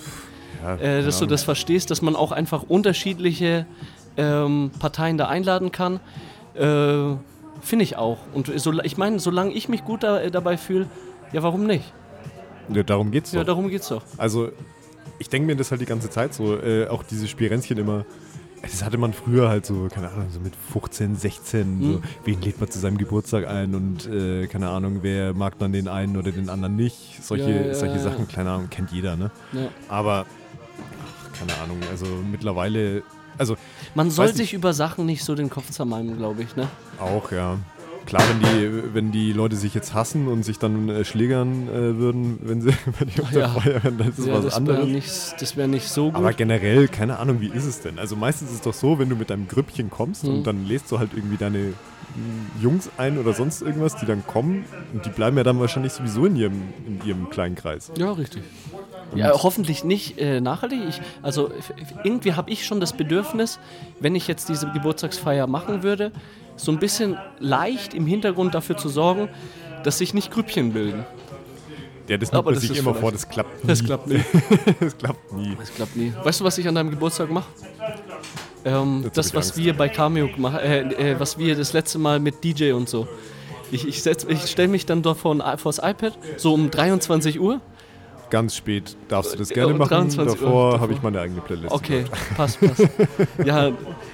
Ja, Äh, dass du das verstehst, dass man auch einfach unterschiedliche ähm, Parteien da einladen kann. Äh, Finde ich auch. Und so, ich meine, solange ich mich gut da, äh, dabei fühle, ja, warum nicht? ja, darum geht's Ja, doch. darum geht's doch. Also, ich denke mir das halt die ganze Zeit so, äh, auch diese Spirenzchen immer. Das hatte man früher halt so, keine Ahnung, so mit 15, 16, so, Mhm. wen lädt man zu seinem Geburtstag ein und äh, keine Ahnung, wer mag dann den einen oder den anderen nicht. Solche, Ja, ja, solche ja, Sachen, ja. keine Ahnung, kennt jeder, ne? Ja. Aber, ach, keine Ahnung, also mittlerweile, also Man soll sich über Sachen nicht so den Kopf zermalmen, glaube ich, ne? auch, ja. Klar, wenn die, wenn die Leute sich jetzt hassen und sich dann äh, schlägern äh, würden, wenn sie wenn die auf der Ja. Feier wären, dann ist das ja, was das wäre anderes. nicht, das wär nicht so gut. Aber generell, keine Ahnung, wie ist es denn? Also meistens ist es doch so, wenn du mit deinem Grüppchen kommst Mhm. und dann lädst du halt irgendwie deine Jungs ein oder sonst irgendwas, die dann kommen und die bleiben ja dann wahrscheinlich sowieso in ihrem, in ihrem kleinen Kreis. Ja, richtig. Ja, hoffentlich nicht äh, nachhaltig. Ich, also irgendwie habe ich schon das Bedürfnis, wenn ich jetzt diese Geburtstagsfeier machen würde, so ein bisschen leicht im Hintergrund dafür zu sorgen, dass sich nicht Grüppchen bilden. Ja, das Aber nimmt man das sich immer vor, das klappt nie. Das klappt nie. das klappt nie. Das klappt nie. Weißt du, was ich an deinem Geburtstag mache? Ähm, das, was Angst. wir bei Cameo gemacht äh, äh, was wir das letzte Mal mit DJ und so. Ich, ich, setz- ich stelle mich dann dort vor ein, vors iPad, so um 23 Uhr. Ganz spät darfst du das Ja, gerne um machen. 23 Uhr Davor davor. habe ich meine eigene Playlist. Okay, passt, passt. ja,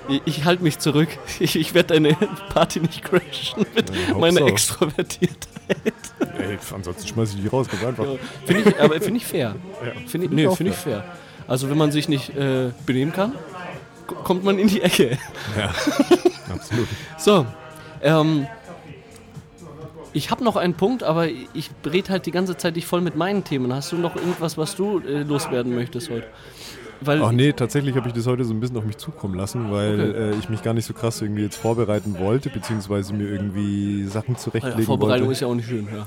ich, ich halte mich zurück. Ich, ich werde deine Party nicht crashen mit Ja, meiner Hauptsache. Extrovertiertheit. Ey, ansonsten schmeiß ich die raus, ganz einfach. Ja, Finde ich, aber finde ich fair. Finde ich, nee, finde ich fair. Also wenn man sich nicht äh, benehmen kann, kommt man in die Ecke. Ja, absolut. So, ähm, ich habe noch einen Punkt, aber ich rede halt die ganze Zeit dich voll mit meinen Themen. Hast du noch irgendwas, was du äh, loswerden möchtest heute? Weil Ach nee, tatsächlich habe ich das heute so ein bisschen auf mich zukommen lassen, weil Okay. äh, ich mich gar nicht so krass irgendwie jetzt vorbereiten wollte, beziehungsweise mir irgendwie Sachen ja, zurechtlegen Vorbereitung wollte. ist ja auch nicht schön, ja.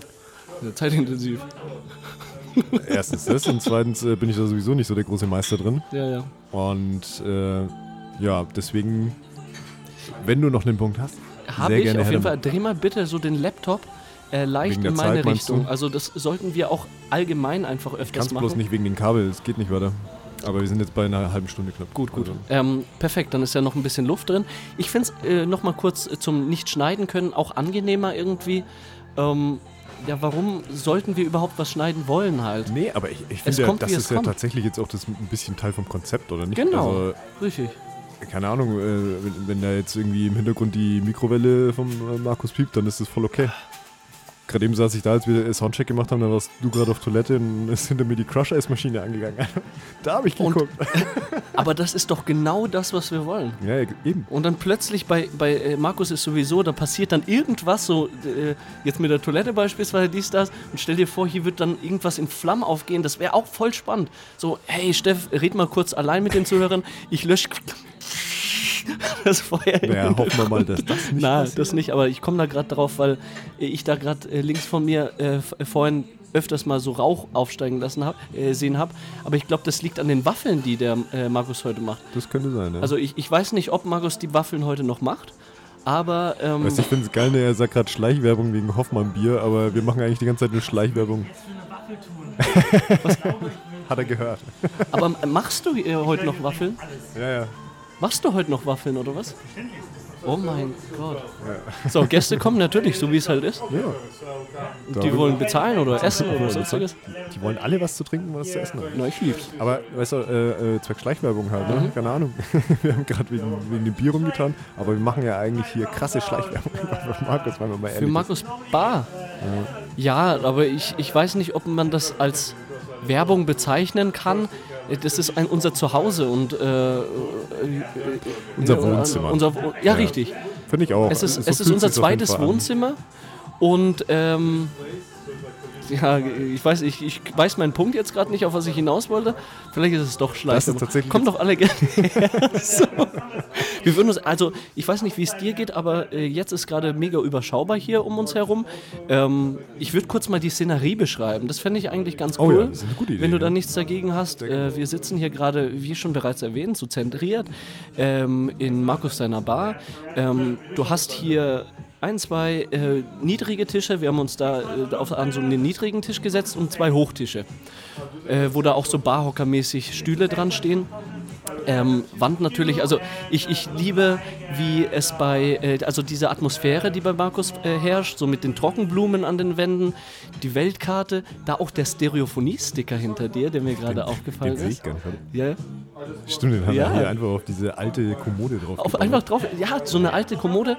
ja zeitintensiv. Erstens das und zweitens äh, bin ich da sowieso nicht so der große Meister drin. Ja, ja. Und äh, ja, deswegen, wenn du noch einen Punkt hast, Habe ich gerne auf jeden Fall. Dreh mal bitte so den Laptop äh, leicht in meine Zeit, Richtung. Also das sollten wir auch allgemein einfach öfters Kannst machen. bloß nicht wegen den Kabel, es geht nicht weiter. Aber wir sind jetzt bei einer halben Stunde knapp. Gut, gut. Also, Ähm, perfekt, dann ist ja noch ein bisschen Luft drin. Ich finde es äh, nochmal kurz äh, zum Nicht-Schneiden können auch angenehmer irgendwie. Ähm, ja, warum sollten wir überhaupt was schneiden wollen halt? nee, aber ich, ich finde, ja, das ist ja kommt. tatsächlich jetzt auch das ein bisschen Teil vom Konzept, oder nicht? Genau. Also, Richtig. keine Ahnung, äh, wenn, wenn da jetzt irgendwie im Hintergrund die Mikrowelle vom äh, Markus piept, dann ist das voll okay. Gerade eben saß ich da, als wir Soundcheck gemacht haben, da warst du gerade auf Toilette und ist hinter mir die Crush-Eismaschine angegangen. da habe ich Und- geguckt. Aber das ist doch genau das, was wir wollen. ja, eben. Und dann plötzlich bei, bei äh, Markus ist sowieso, da passiert dann irgendwas, so äh, jetzt mit der Toilette beispielsweise, dies, das. Und stell dir vor, hier wird dann irgendwas in Flammen aufgehen. Das wäre auch voll spannend. So, hey Steff, red mal kurz allein mit den Zuhörern. Ich lösche das Feuer. Naja, hoffen wir mal, dass das nicht Nein, passiert. das nicht, aber ich komme da gerade drauf, weil äh, ich da gerade äh, links von mir äh, f- vorhin öfters mal so Rauch aufsteigen lassen hab, äh, sehen habe. Aber ich glaube, das liegt an den Waffeln, die der äh, Markus heute macht. Das könnte sein, ja. Also ich, ich weiß nicht, ob Markus die Waffeln heute noch macht, aber ähm, Weißt du, ich finde es geil, ne, er sagt gerade Schleichwerbung wegen Hoffmann-Bier, aber wir machen eigentlich die ganze Zeit nur Schleichwerbung. Hat er gehört. aber machst du äh, heute noch Waffeln? Ja, ja. Machst du heute noch Waffeln oder was? Oh mein Gott. So, Gäste kommen natürlich, so wie es halt ist. Ja. Und die wollen bezahlen oder essen oder sonstiges. Die wollen alle was zu trinken, was zu essen haben. Na, ich lieb's. Aber, weißt du, äh, äh, Zweck Schleichwerbung halt, ne? Keine Ahnung. wir haben gerade wegen, wegen dem Bier rumgetan, aber wir machen ja eigentlich hier krasse Schleichwerbung für Markus, wenn wir mal ehrlich Für Markus Bar. Ja, aber ich, ich weiß nicht, ob man das als Werbung bezeichnen kann. Das ist ein, unser Zuhause und äh, äh, Unser Wohnzimmer. Unser, Wo- ja, richtig. Finde ich auch. Es ist, So es ist unser zweites. Wohnzimmer und ähm, ja, ich weiß, ich, ich weiß meinen Punkt jetzt gerade nicht, auf was ich hinaus wollte. Vielleicht ist es doch tatsächlich Kommt doch alle gerne so. Wir würden uns, also ich weiß nicht, wie es dir geht, aber äh, jetzt ist gerade mega überschaubar hier um uns herum. Ähm, ich würde kurz mal die Szenerie beschreiben. Das fände ich eigentlich ganz Oh cool. ja, das ist eine gute Idee, Wenn du da nichts dagegen hast. Äh, wir sitzen hier gerade, wie schon bereits erwähnt, so zentriert ähm, in Markus seiner Bar. Ähm, du hast hier ein, zwei äh, niedrige Tische. Wir haben uns da äh, auf, an so einen niedrigen Tisch gesetzt und zwei Hochtische, äh, wo da auch so Barhocker-mäßig Stühle dran stehen. Ähm, Wand natürlich, also ich, ich liebe, wie es bei, äh, also diese Atmosphäre, die bei Markus äh, herrscht, so mit den Trockenblumen an den Wänden, die Weltkarte, da auch der Stereophonie-Sticker hinter dir, der mir gerade aufgefallen Den sehe ich ist. gar nicht. Ja, Stimmt, den haben Ja. wir hier einfach auf diese alte Kommode drauf. auf gebaut. einfach drauf, ja, so eine alte Kommode.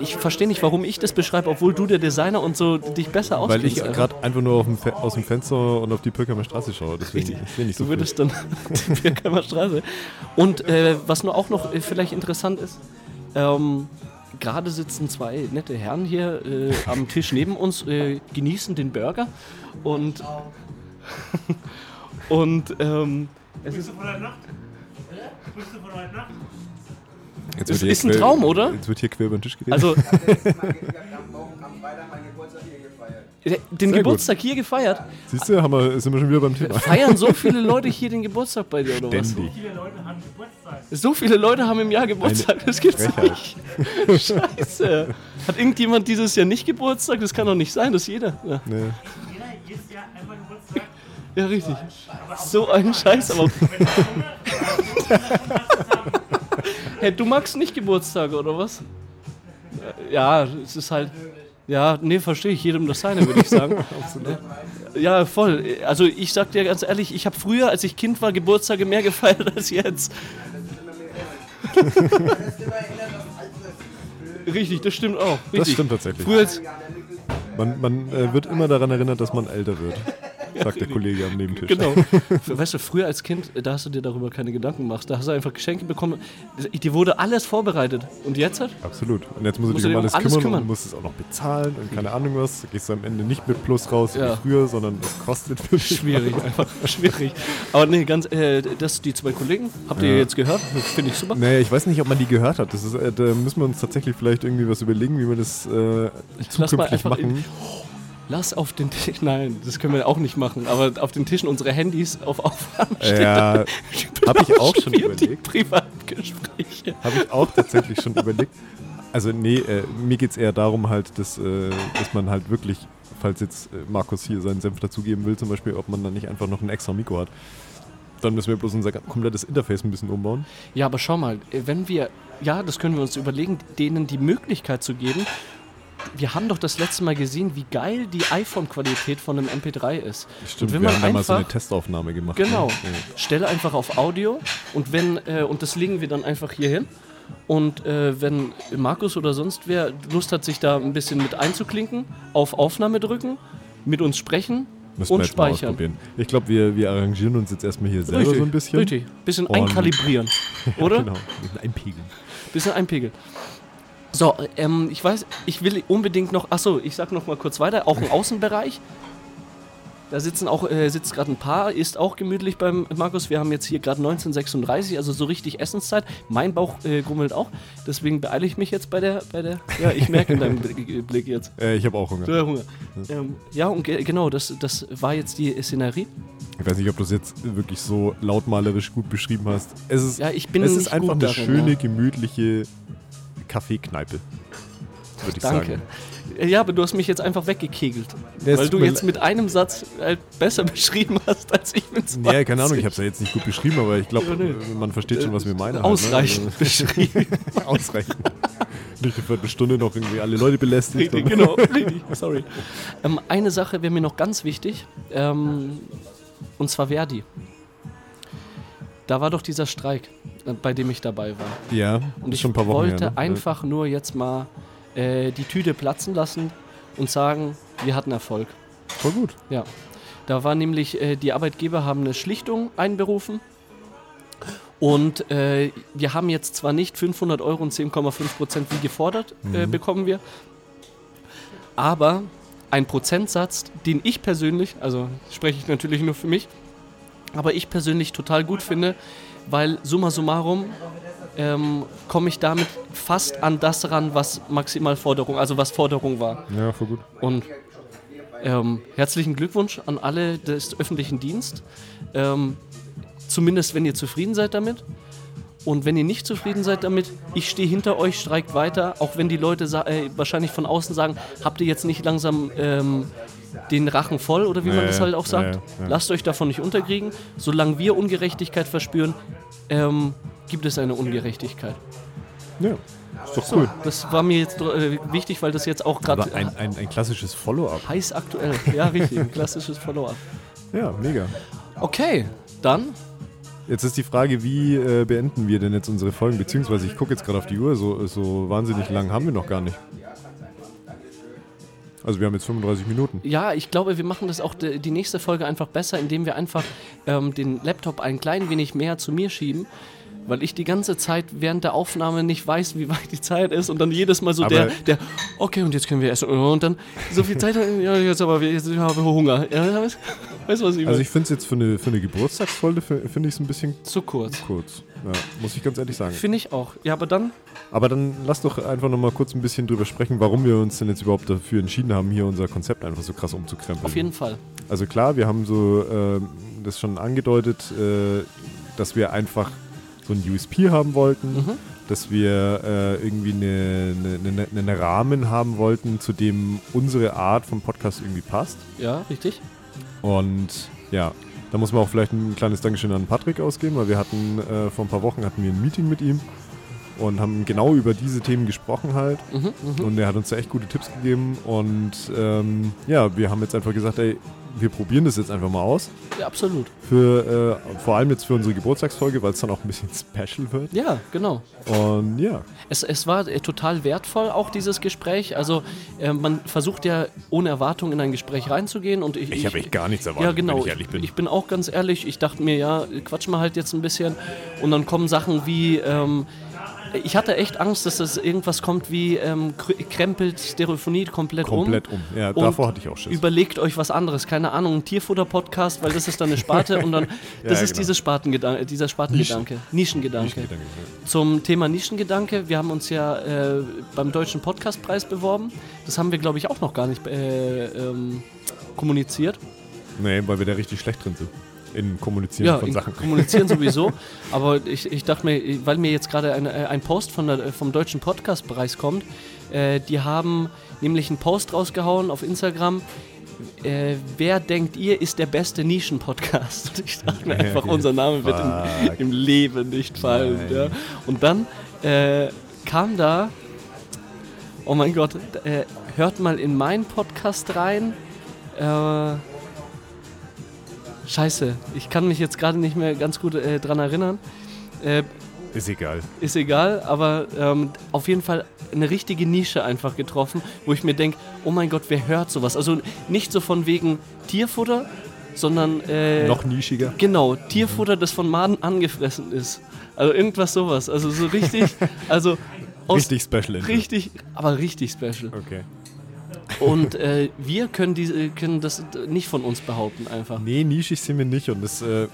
Ich verstehe nicht, warum ich das beschreibe, obwohl du der Designer und so dich besser Weil ich auskennst. gerade einfach nur auf dem aus dem Fenster und auf die Pirkheimer Straße schaue. Deswegen, nicht so Du viel. würdest dann die Birkheimer Straße. Und äh, was nur auch noch äh, vielleicht interessant ist, ähm, gerade sitzen zwei nette Herren hier äh, am Tisch neben uns, äh, genießen den Burger und und ähm, es ist Bist du von heute Nacht? Bist du von heute Nacht? Jetzt Es ist ein quer- Traum, oder? Jetzt wird hier quer über den Tisch geredet. also am Freitag meinen Geburtstag hier gefeiert. den Sehr Geburtstag hier gefeiert. Siehst du, haben wir, sind wir schon wieder beim Thema. Feiern so viele Leute hier den Geburtstag bei dir oder was? Ständig. Viele Leute haben Geburtstag. So viele Leute haben im Jahr Geburtstag, das gibt's Frechheit. nicht. Scheiße. Hat irgendjemand dieses Jahr nicht Geburtstag? Das kann doch nicht sein, dass jeder. Ja, Nee. Jeder jedes Jahr einmal. Ja richtig. So ein Scheiß, aber. hey, du magst nicht Geburtstag, oder was? Ja, es ist halt. Ja, nee, verstehe ich. Jedem das seine, würde ich sagen. Ja, voll. Also ich sag dir ganz ehrlich, ich habe früher, als ich Kind war, Geburtstage mehr gefeiert als jetzt. Richtig, das stimmt auch. Richtig. Das stimmt tatsächlich. Früher Man, man äh, wird immer daran erinnert, dass man älter wird, sagt der Kollege am Nebentisch. Genau. weißt du, früher als Kind, da hast du dir darüber keine Gedanken gemacht. Da hast du einfach Geschenke bekommen. Dir wurde alles vorbereitet. Und jetzt halt? Absolut. Und jetzt muss Musst du um dich alles, um alles kümmern, kümmern. und muss es auch noch bezahlen und keine Ahnung was. Da gehst du am Ende nicht mit Plus raus Ja. wie früher, sondern es kostet für dich. Schwierig, einfach schwierig. Aber nee, ganz, äh, das die zwei Kollegen, habt ihr Ja. jetzt gehört? Finde ich super. Nee, ich weiß nicht, ob man die gehört hat. Das ist, äh, da müssen wir uns tatsächlich vielleicht irgendwie was überlegen, wie wir das äh, zukünftig machen. Lass auf den Tisch, nein, das können wir auch nicht machen, aber auf den Tischen unsere Handys auf Aufnahme stehen. Ja, habe ich auch schon überlegt. Privatgespräche. Habe ich auch tatsächlich schon überlegt. Also nee, äh, mir geht es eher darum halt, dass, äh, dass man halt wirklich, falls jetzt äh, Markus hier seinen Senf dazugeben will zum Beispiel, ob man dann nicht einfach noch ein extra Mikro hat. Dann müssen wir bloß unser komplettes Interface ein bisschen umbauen. Ja, aber schau mal, äh, wenn wir, ja, das können wir uns überlegen, denen die Möglichkeit zu geben. Wir haben doch das letzte Mal gesehen, wie geil die iPhone-Qualität von einem MP3 ist. und wenn wir man haben da mal so eine einfach, Testaufnahme gemacht. genau, Ne? Ja. stelle einfach auf Audio und wenn, äh, und das legen wir dann einfach hier hin. Und äh, wenn Markus oder sonst wer Lust hat, sich da ein bisschen mit einzuklinken, auf Aufnahme drücken, mit uns sprechen Müssen und mal speichern. ausprobieren. Ich glaube, wir, wir arrangieren uns jetzt erstmal hier selber Richtig, so ein bisschen. Richtig, bisschen Und- einkalibrieren, oder? Genau, ein bisschen einpegeln. Bisschen einpegeln. So, ähm, ich weiß, ich will unbedingt noch, achso, ich sag noch mal kurz weiter, auch im Außenbereich. Da sitzen auch, äh, sitzt gerade ein Paar, ist auch gemütlich beim Markus. Wir haben jetzt hier gerade 1936, also so richtig Essenszeit. Mein Bauch äh, grummelt auch, deswegen beeile ich mich jetzt bei der, bei der, ja, ich merke in deinem Blick Blick jetzt. Äh, ich habe auch Hunger. Der Hunger. Ähm, ja, und ge genau, das, das war jetzt die Szenerie. Ich weiß nicht, ob du es jetzt wirklich so lautmalerisch gut beschrieben hast. Es ist, Ja, ich bin es ist einfach eine darin, schöne, ja. gemütliche Kaffeekneipe. Würde ich Danke. sagen. Ja, aber du hast mich jetzt einfach weggekegelt. Ja, es weil du jetzt mit einem Satz halt besser beschrieben hast, als ich mit zwei. Ja, keine Ahnung, ich habe es ja jetzt nicht gut beschrieben, aber ich glaube, Ja, man versteht schon, was wir meinen. Ausreichend Halt, beschrieben. ne? also, ausreichend. Nicht eine Viertelstunde noch irgendwie alle Leute belästigt. Richtig, genau, richtig, sorry. Ähm, eine Sache wäre mir noch ganz wichtig, ähm, und zwar Verdi. Da war doch dieser Streik, äh, bei dem ich dabei war. Ja, Und ich schon ein paar Wochen wollte her, ne? einfach nur jetzt mal äh, die Tüte platzen lassen und sagen, wir hatten Erfolg. Voll gut. Ja. Da war nämlich, äh, die Arbeitgeber haben eine Schlichtung einberufen. Und äh, wir haben jetzt zwar nicht 500 Euro und 10,5 Prozent wie gefordert, äh, bekommen wir, aber ein Prozentsatz, den ich persönlich, also spreche ich natürlich nur für mich, aber ich persönlich total gut finde, weil summa summarum ähm, komme ich damit fast an das ran, was Maximalforderung, also was Forderung war. Ja, voll gut. Und ähm, herzlichen Glückwunsch an alle des öffentlichen Dienst. Ähm, zumindest wenn ihr zufrieden seid damit. Und wenn ihr nicht zufrieden seid damit, ich stehe hinter euch, streikt weiter, auch wenn die Leute äh, wahrscheinlich von außen sagen, habt ihr jetzt nicht langsam ähm, den Rachen voll oder wie man Ja, das halt auch sagt. ja, ja. Lasst euch davon nicht unterkriegen. Solange wir Ungerechtigkeit verspüren, ähm, gibt es eine Ungerechtigkeit. Ja, ist doch cool. Das war mir jetzt äh, wichtig, weil das jetzt auch gerade ein, ein, ein klassisches Follow-up. heiß aktuell. Ja, richtig, ein klassisches Follow-up. Ja, mega. Okay, dann Jetzt ist die Frage, wie äh, beenden wir denn jetzt unsere Folgen? Beziehungsweise, ich gucke jetzt gerade auf die Uhr, so, so wahnsinnig lang haben wir noch gar nicht. Also wir haben jetzt 35 Minuten. Ja, ich glaube, wir machen das auch die, nächste Folge einfach besser, indem wir einfach ähm, den Laptop ein klein wenig mehr zu mir schieben, weil ich die ganze Zeit während der Aufnahme nicht weiß, wie weit die Zeit ist und dann jedes Mal so Aber- der, der, okay, und jetzt können wir essen und dann so viel Zeit, ja, jetzt aber, wir- jetzt habe ich Hunger. Ja, weißt weißt du, was ich? Also ich finde es jetzt für eine, für eine Geburtstagsfolge, fi- finde ich es ein bisschen Zu kurz. kurz. Ja, muss ich ganz ehrlich sagen. Finde ich auch. Ja, aber dann, Aber dann lass doch einfach nochmal kurz ein bisschen drüber sprechen, warum wir uns denn jetzt überhaupt dafür entschieden haben, hier unser Konzept einfach so krass umzukrempeln. auf jeden Fall. Also klar, wir haben so ähm, das schon angedeutet, äh, dass wir einfach so ein USP haben wollten, Mhm. dass wir äh, irgendwie eine, eine, eine, einen Rahmen haben wollten, zu dem unsere Art von Podcast irgendwie passt. Ja, richtig? Und ja, da muss man auch vielleicht ein kleines Dankeschön an Patrick ausgeben, weil wir hatten äh, vor ein paar Wochen hatten wir ein Meeting mit ihm und haben genau über diese Themen gesprochen halt. Mhm, mhm. Und er hat uns da echt gute Tipps gegeben. Und ähm, ja, wir haben jetzt einfach gesagt, ey, wir probieren das jetzt einfach mal aus. Ja, absolut. Für, äh, vor allem jetzt für unsere Geburtstagsfolge, weil es dann auch ein bisschen special wird. Ja, genau. Und ja, Es, es war äh, total wertvoll, auch dieses Gespräch. Also äh, man versucht ja ohne Erwartung in ein Gespräch reinzugehen. Und ich, ich habe echt gar nichts erwartet, ja, genau. wenn ich ehrlich bin. Ich bin auch ganz ehrlich. Ich dachte mir, ja, quatsch mal halt jetzt ein bisschen. Und dann kommen Sachen wie, ähm, ich hatte echt Angst, dass das irgendwas kommt wie, ähm, kr- krempelt Stereophonie komplett, komplett um. um. Ja, Und davor hatte ich auch Schiss. Überlegt euch was anderes, keine Ahnung, ein Tierfutter-Podcast, weil das ist dann eine Sparte und dann, das Ja, ist genau. dieses Spartengedan dieser Spartengedanke, Nischengedanke. Nischengedanke, Zum Thema Nischengedanke, wir haben uns ja äh, beim Deutschen Podcastpreis beworben. Das haben wir, glaube ich, auch noch gar nicht äh, ähm, kommuniziert. Nee, weil wir da richtig schlecht drin sind. In Kommunizieren Ja, von Sachen. kommunizieren sowieso. Aber ich, ich dachte mir, weil mir jetzt gerade ein, äh, ein Post von der, vom Deutschen Podcastpreis kommt, äh, die haben nämlich einen Post rausgehauen auf Instagram. Äh, wer denkt ihr ist der beste Nischen-Podcast? Und ich dachte mir einfach, unser Name wird im, im Leben nicht fallen. Ja. Und dann äh, kam da, oh mein Gott, äh, hört mal in meinen Podcast rein. Äh, Scheiße, ich kann mich jetzt gerade nicht mehr ganz gut äh, dran erinnern. Äh, Ist egal. ist egal, aber ähm, auf jeden Fall eine richtige Nische einfach getroffen, wo ich mir denke, oh mein Gott, wer hört sowas? Also nicht so von wegen Tierfutter, sondern äh, Noch nischiger. genau, Tierfutter, das von Maden angefressen ist. Also irgendwas sowas. Also so richtig, also aus, Richtig special. Richtig, aber richtig special. Okay. Und äh, wir können, diese, können das nicht von uns behaupten einfach. Nee, nischig sind wir nicht und das äh,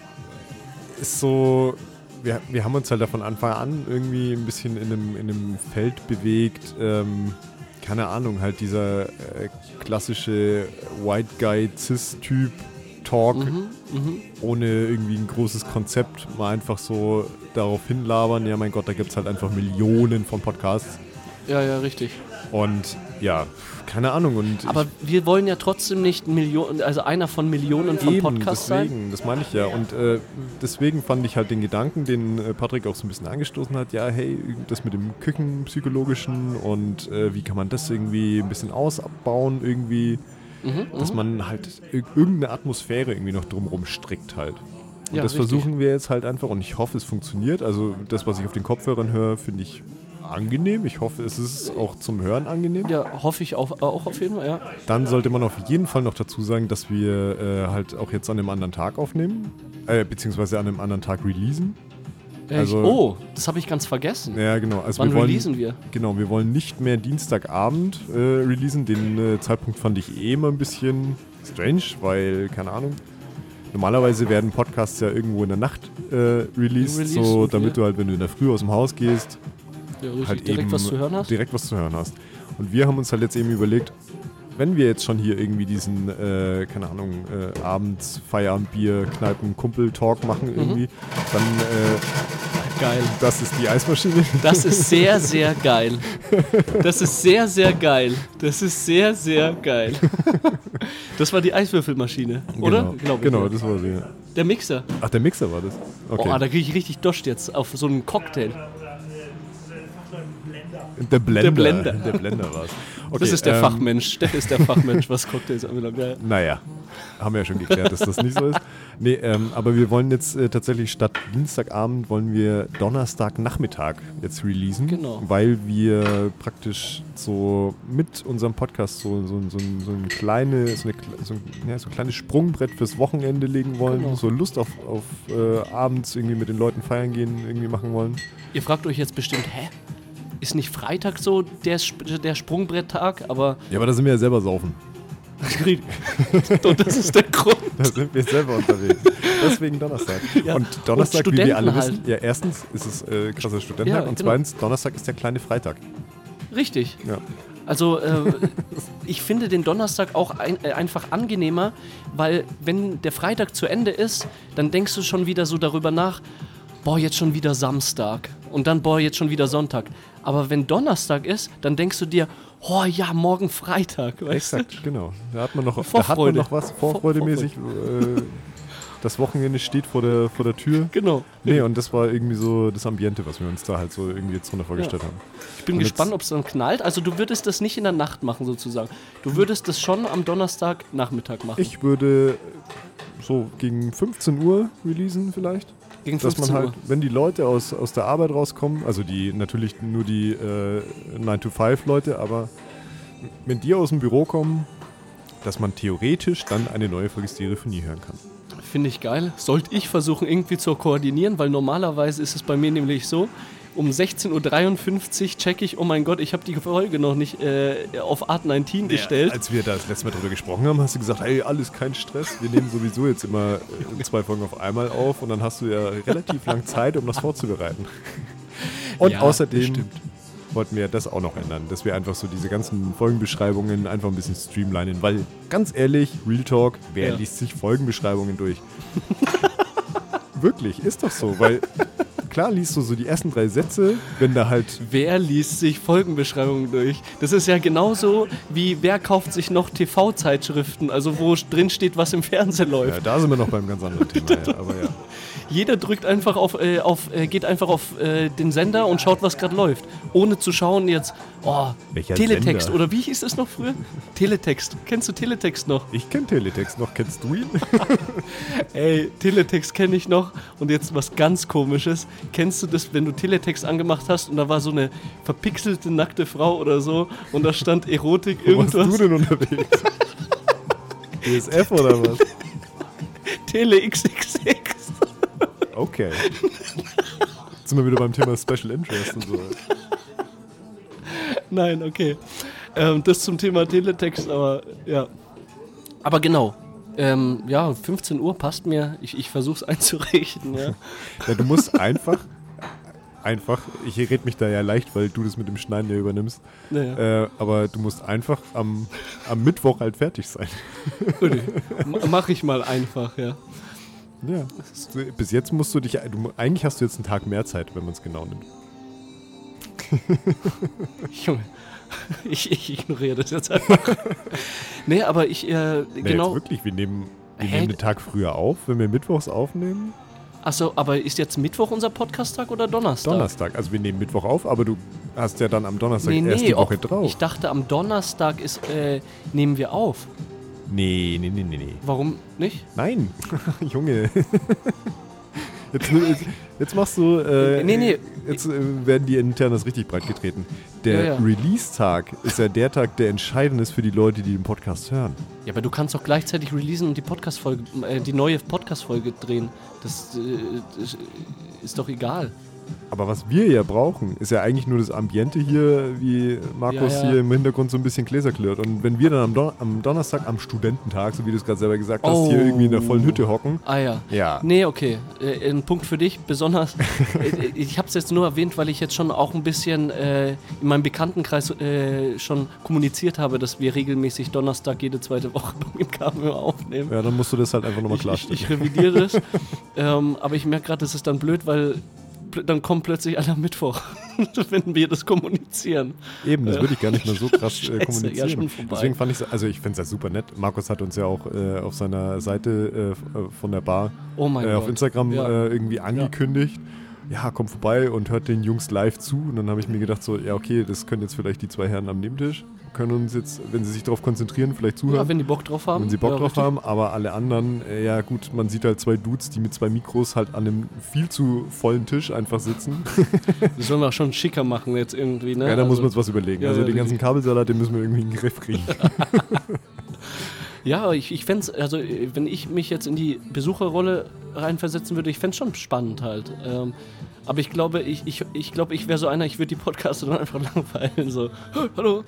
ist so. Wir, wir haben uns halt da von Anfang an irgendwie ein bisschen in einem, in einem Feld bewegt. Ähm, keine Ahnung, halt dieser äh, klassische White Guy Cis-Typ Talk Mhm, mhm. ohne irgendwie ein großes Konzept, mal einfach so darauf hinlabern. Ja, mein Gott, da gibt es halt einfach Millionen von Podcasts. Ja, ja, richtig. Und ja, keine Ahnung. Und Aber wir wollen ja trotzdem nicht Millionen, also einer von Millionen von Eben, Podcasts sein. deswegen, das meine ich ja. Und äh, deswegen fand ich halt den Gedanken, den äh, Patrick auch so ein bisschen angestoßen hat, ja, hey, das mit dem Küchenpsychologischen und äh, wie kann man das irgendwie ein bisschen ausbauen, irgendwie, Mhm, dass man halt ir- irgendeine Atmosphäre irgendwie noch drumherum strickt halt. Und Ja, das richtig. versuchen wir jetzt halt einfach und ich hoffe, es funktioniert. Also das, was ich auf den Kopfhörern höre, finde ich angenehm. Ich hoffe, es ist auch zum Hören angenehm. Ja, hoffe ich auch, auch auf jeden Fall, ja. Dann sollte man auf jeden Fall noch dazu sagen, dass wir äh, halt auch jetzt an einem anderen Tag aufnehmen, äh, beziehungsweise an einem anderen Tag releasen. Also- oh, das habe ich ganz vergessen. Ja, genau. Also Wann wir wollen, releasen wir? Genau, wir wollen nicht mehr Dienstagabend äh, releasen. Den äh, Zeitpunkt fand ich eh immer ein bisschen strange, weil, keine Ahnung, normalerweise werden Podcasts ja irgendwo in der Nacht äh, released, Released, so damit du halt, wenn du in der Früh aus dem Haus gehst, Ja, halt direkt eben was zu hören hast. direkt was zu hören hast. Und wir haben uns halt jetzt eben überlegt, wenn wir jetzt schon hier irgendwie diesen, äh, keine Ahnung, äh, abends Feierabendbier, Kneipen, Kumpel-Talk machen Mhm. irgendwie, dann, äh, Geil. das ist die Eismaschine. Das ist sehr, sehr geil. Das ist sehr, sehr geil. Das ist sehr, sehr geil. Das war die Eiswürfelmaschine, oder? Genau, ich, genau ja. das war sie. Der Mixer. Ach, der Mixer war das. Okay. Oh, da kriege ich richtig Dost jetzt auf so einen Cocktail. Der Blender. der Blender. Der Blender war es. Okay, das ist der ähm, Fachmensch. Steff ist der Fachmensch, was Cocktails anbelangt. Ja. Naja, haben wir ja schon geklärt, dass das nicht so ist. Nee, ähm, aber wir wollen jetzt äh, tatsächlich statt Dienstagabend wollen wir Donnerstagnachmittag jetzt releasen. Genau. Weil wir praktisch so mit unserem Podcast so, so, so, ein- so, ein kleine, so, eine, so, ein, ja, so ein kleines Sprungbrett fürs Wochenende legen wollen. Genau. So Lust auf, auf äh, abends irgendwie mit den Leuten feiern gehen irgendwie machen wollen. Ihr fragt euch jetzt bestimmt, hä? Ist nicht Freitag so der, der Sprungbretttag? Aber Ja, aber da sind wir ja selber saufen. und das ist der Grund. Da sind wir selber unterwegs. Deswegen Donnerstag. Ja, Und Donnerstag, und wie wir alle wissen, ja, erstens ist es äh, krasser Studententag Ja, und genau. zweitens, Donnerstag ist der kleine Freitag. Richtig. Ja. Also äh, ich finde den Donnerstag auch ein, äh, einfach angenehmer, weil wenn der Freitag zu Ende ist, dann denkst du schon wieder so darüber nach, boah, jetzt schon wieder Samstag und dann, boah, jetzt schon wieder Sonntag. Aber wenn Donnerstag ist, dann denkst du dir, oh ja, morgen Freitag, weißt Exakt, genau. Da hat man noch, da hat man Vorfreude. noch was, vorfreudemäßig. Äh, das Wochenende steht vor der, vor der Tür. du? Genau. Nee, und das war irgendwie so das Ambiente, was wir uns da halt so irgendwie jetzt drunter vorgestellt haben. Ich bin Und gespannt, ob es dann knallt. Also du würdest das nicht in der Nacht machen sozusagen. Du würdest das schon am Donnerstag Nachmittag machen. Ich würde so gegen 15 Uhr releasen vielleicht. Gegen Dass 15 man halt, wenn die Leute aus, aus der Arbeit rauskommen, also die natürlich nur die äh, 9-to-5-Leute, aber wenn die aus dem Büro kommen, dass man theoretisch dann eine neue Folge Stereophonie hören kann. Finde ich geil. Sollte ich versuchen, irgendwie zu koordinieren, weil normalerweise ist es bei mir nämlich so, um 16.53 Uhr checke ich, oh mein Gott, ich habe die Folge noch nicht äh, auf Art 19 gestellt. Als wir da das letzte Mal drüber gesprochen haben, hast du gesagt, hey, alles kein Stress, wir nehmen sowieso jetzt immer äh, zwei Folgen auf einmal auf und dann hast du ja relativ lang Zeit, um das vorzubereiten. Und Ja, außerdem wollten wir das auch noch ändern, dass wir einfach so diese ganzen Folgenbeschreibungen einfach ein bisschen streamlinen, weil ganz ehrlich, Real Talk, wer Ja. liest sich Folgenbeschreibungen durch? Wirklich, ist doch so, weil klar liest du so die ersten drei Sätze, wenn da halt Wer liest sich Folgenbeschreibungen durch? Das ist ja genauso wie wer kauft sich noch TV-Zeitschriften, also wo drin steht, was im Fernsehen läuft. ja, da sind wir noch beim ganz anderen Thema, ja, aber ja. Jeder drückt einfach auf, äh, auf äh, geht einfach auf äh, den Sender und schaut, was gerade läuft. Ohne zu schauen jetzt, oh, Welcher Teletext Sender? oder wie hieß es noch früher? Teletext. Kennst du Teletext noch? Ich kenne Teletext noch, kennst du ihn? Ey, Teletext kenne ich noch. Und jetzt was ganz komisches. Kennst du das, wenn du Teletext angemacht hast und da war so eine verpixelte nackte Frau oder so und da stand Erotik, Wo warst irgendwas. du denn unterwegs? DSF oder was? Tele XXX. Okay. Jetzt sind wir wieder beim Thema Special Interest und so. Nein, okay. Ähm, das zum Thema Teletext, aber ja. Aber genau. Ähm, ja, 15 Uhr passt mir. Ich, ich versuche es einzurichten, ja. Ja, du musst einfach, einfach, ich rede mich da ja leicht, weil du das mit dem Schneiden ja übernimmst, Naja. äh, aber du musst einfach am, am Mittwoch halt fertig sein. Ma- Mach ich mal einfach, ja. Ja. Bis jetzt musst du dich, du, eigentlich hast du jetzt einen Tag mehr Zeit, wenn man es genau nimmt. Junge, ich, ich ignoriere das jetzt einfach. nee, aber ich, äh, Nee, genau. wirklich, wir nehmen, wir nehmen den Tag früher auf, wenn wir mittwochs aufnehmen. Achso, aber ist jetzt Mittwoch unser Podcast-Tag oder Donnerstag? Donnerstag. Also wir nehmen Mittwoch auf, aber du hast ja dann am Donnerstag Nee, erst nee, die Woche auch, drauf. ich dachte, am Donnerstag ist, äh, nehmen wir auf. Nee, nee, nee, nee, nee. Warum nicht? Nein, Junge. Jetzt, jetzt, jetzt machst du. Äh, Nee, nee. Jetzt äh, werden die Internas richtig breit getreten. Der Ja, ja. Release-Tag ist ja der Tag, der entscheidend ist für die Leute, die den Podcast hören. Ja, aber du kannst doch gleichzeitig releasen und die Podcast-Folge, äh, die neue Podcast-Folge drehen. Das, äh, das ist doch egal. Aber was wir ja brauchen, ist ja eigentlich nur das Ambiente hier, wie Markus Ja, ja. hier im Hintergrund so ein bisschen Gläser klirrt. Und wenn wir dann am, Don am Donnerstag, am Studententag, so wie du es gerade selber gesagt hast, Oh. hier irgendwie in der vollen Hütte hocken. Ah ja. Ja. Nee, okay. Äh, ein Punkt für dich, besonders. äh, ich habe es jetzt nur erwähnt, weil ich jetzt schon auch ein bisschen äh, in meinem Bekanntenkreis äh, schon kommuniziert habe, dass wir regelmäßig Donnerstag jede zweite Woche im Kabel aufnehmen. Ja, dann musst du das halt einfach nochmal ich, ich, klarstellen. ich revidiere das. ähm, aber ich merke gerade, das ist dann blöd, weil dann kommt plötzlich alle am Mittwoch, wenn wir das kommunizieren. Eben, das Ja. würde ich gar nicht mehr so krass äh, Scheiße, kommunizieren. ja, schon vorbei. Deswegen fand ich also ich finde es ja super nett. Markus hat uns ja auch äh, auf seiner Seite äh, äh, von der Bar Oh äh, auf Instagram Ja. äh, irgendwie angekündigt. Ja. kommt vorbei und hört den Jungs live zu. Und dann habe ich mir gedacht, so, ja, okay, das können jetzt vielleicht die zwei Herren am Nebentisch. Können uns jetzt, wenn sie sich darauf konzentrieren, vielleicht zuhören. ja, wenn die Bock drauf haben. wenn sie Bock ja, drauf richtig. haben, aber alle anderen, äh, ja gut, man sieht halt zwei Dudes, die mit zwei Mikros halt an einem viel zu vollen Tisch einfach sitzen. Das sollen wir auch schon schicker machen jetzt irgendwie, ne? ja, da muss Also- man uns was überlegen. ja, also den ganzen. Kabelsalat, den müssen wir irgendwie in den Griff kriegen. Ja, ich, ich fände also wenn ich mich jetzt in die Besucherrolle reinversetzen würde, ich fände es schon spannend halt. Ähm, aber ich glaube, ich, ich, ich, glaube, ich wäre so einer, ich würde die Podcaster dann einfach langweilen. So, hallo,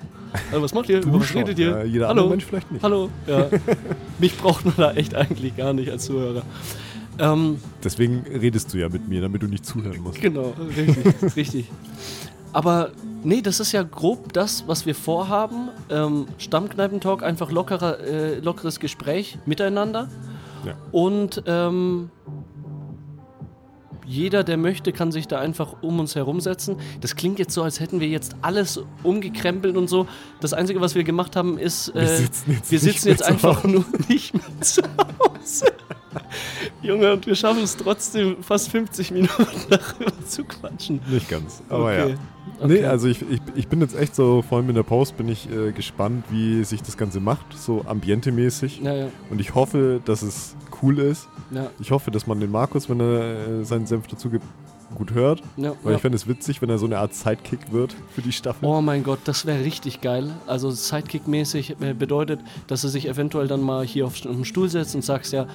hallo was macht ihr? Über was redet ihr? Ja, jeder hallo, Mensch vielleicht nicht. hallo. Ja. Mich braucht man da echt eigentlich gar nicht als Zuhörer. Ähm, Deswegen redest du ja mit mir, damit du nicht zuhören musst. Genau, richtig, richtig. Aber nee, das ist ja grob das, was wir vorhaben. Ähm, Stammkneipentalk, einfach lockerer, äh, lockeres Gespräch miteinander. Ja. Und ähm, jeder, der möchte, kann sich da einfach um uns herumsetzen. Das klingt jetzt so, als hätten wir jetzt alles umgekrempelt und so. Das Einzige, was wir gemacht haben, ist, äh, Wir sitzen jetzt wir sitzen jetzt einfach nur nicht mehr zu Hause. Junge, und wir schaffen es trotzdem, fast 50 Minuten darüber zu quatschen. Nicht ganz, aber ja. Okay. Nee, Okay. also ich, ich, ich bin jetzt echt so, vor allem in der Post bin ich äh, gespannt, wie sich das Ganze macht, so ambientemäßig. Ja, ja, Und ich hoffe, dass es cool ist. ja. Ich hoffe, dass man den Markus, wenn er äh, seinen Senf dazu gibt, gut hört. ja, Weil ja. ich fände es witzig, wenn er so eine Art Sidekick wird für die Staffel. Oh mein Gott, das wäre richtig geil. Also Sidekick-mäßig äh, bedeutet, dass er sich eventuell dann mal hier auf den Stuhl setzt und sagst ja,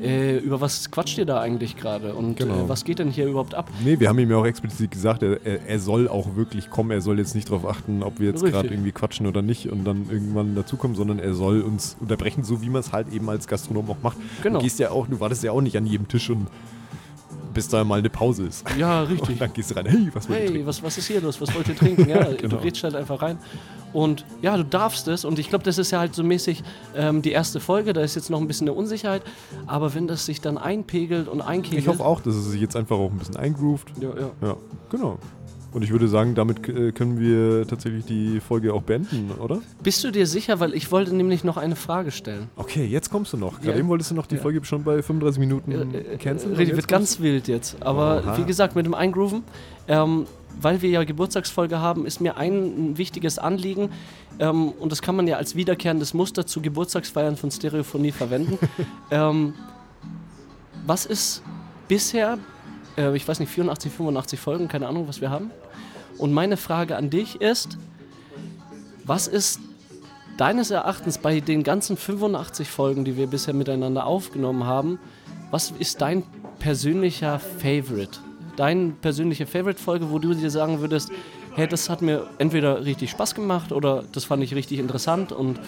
äh, über was quatscht ihr da eigentlich gerade und Genau. äh, was geht denn hier überhaupt ab? Nee, wir haben ihm ja auch explizit gesagt, er, er, er soll auch wirklich kommen. Er soll jetzt nicht darauf achten, ob wir jetzt gerade irgendwie quatschen oder nicht und dann irgendwann dazukommen, sondern er soll uns unterbrechen, so wie man es halt eben als Gastronom auch macht. Genau. Du gehst ja auch, du wartest ja auch nicht an jedem Tisch und bis da mal eine Pause ist. Ja, Und richtig. dann gehst du rein, hey, was wollt ihr Hey, trinken? was, was ist hier los? Was wollt ihr trinken? Ja, Genau. du redest halt einfach rein. Und ja, du darfst es. Und ich glaube, das ist ja halt so mäßig ähm, die erste Folge. Da ist jetzt noch ein bisschen eine Unsicherheit. Aber wenn das sich dann einpegelt und einkegelt. Ich hoffe auch, dass es sich jetzt einfach auch ein bisschen eingroovt. Ja, ja. Ja, genau. Und ich würde sagen, damit äh, können wir tatsächlich die Folge auch beenden, oder? Bist du dir sicher? Weil ich wollte nämlich noch eine Frage stellen. Okay, jetzt kommst du noch. Gerade Ja. eben wolltest du noch die Ja. Folge schon bei 35 Minuten Äh, canceln. und Rede jetzt wird ganz wild jetzt. Aber Oha. wie gesagt, mit dem Eingrooven, ähm, weil wir ja Geburtstagsfolge haben, ist mir ein wichtiges Anliegen, ähm, und das kann man ja als wiederkehrendes Muster zu Geburtstagsfeiern von Stereophonie verwenden. ähm, was ist bisher, äh, ich weiß nicht, 84, 85 Folgen, keine Ahnung, was wir haben. Und meine Frage an dich ist, was ist deines Erachtens bei den ganzen 85 Folgen, die wir bisher miteinander aufgenommen haben, was ist dein persönlicher Favorite? Deine persönliche Favorite-Folge, wo du dir sagen würdest, hey, das hat mir entweder richtig Spaß gemacht oder das fand ich richtig interessant und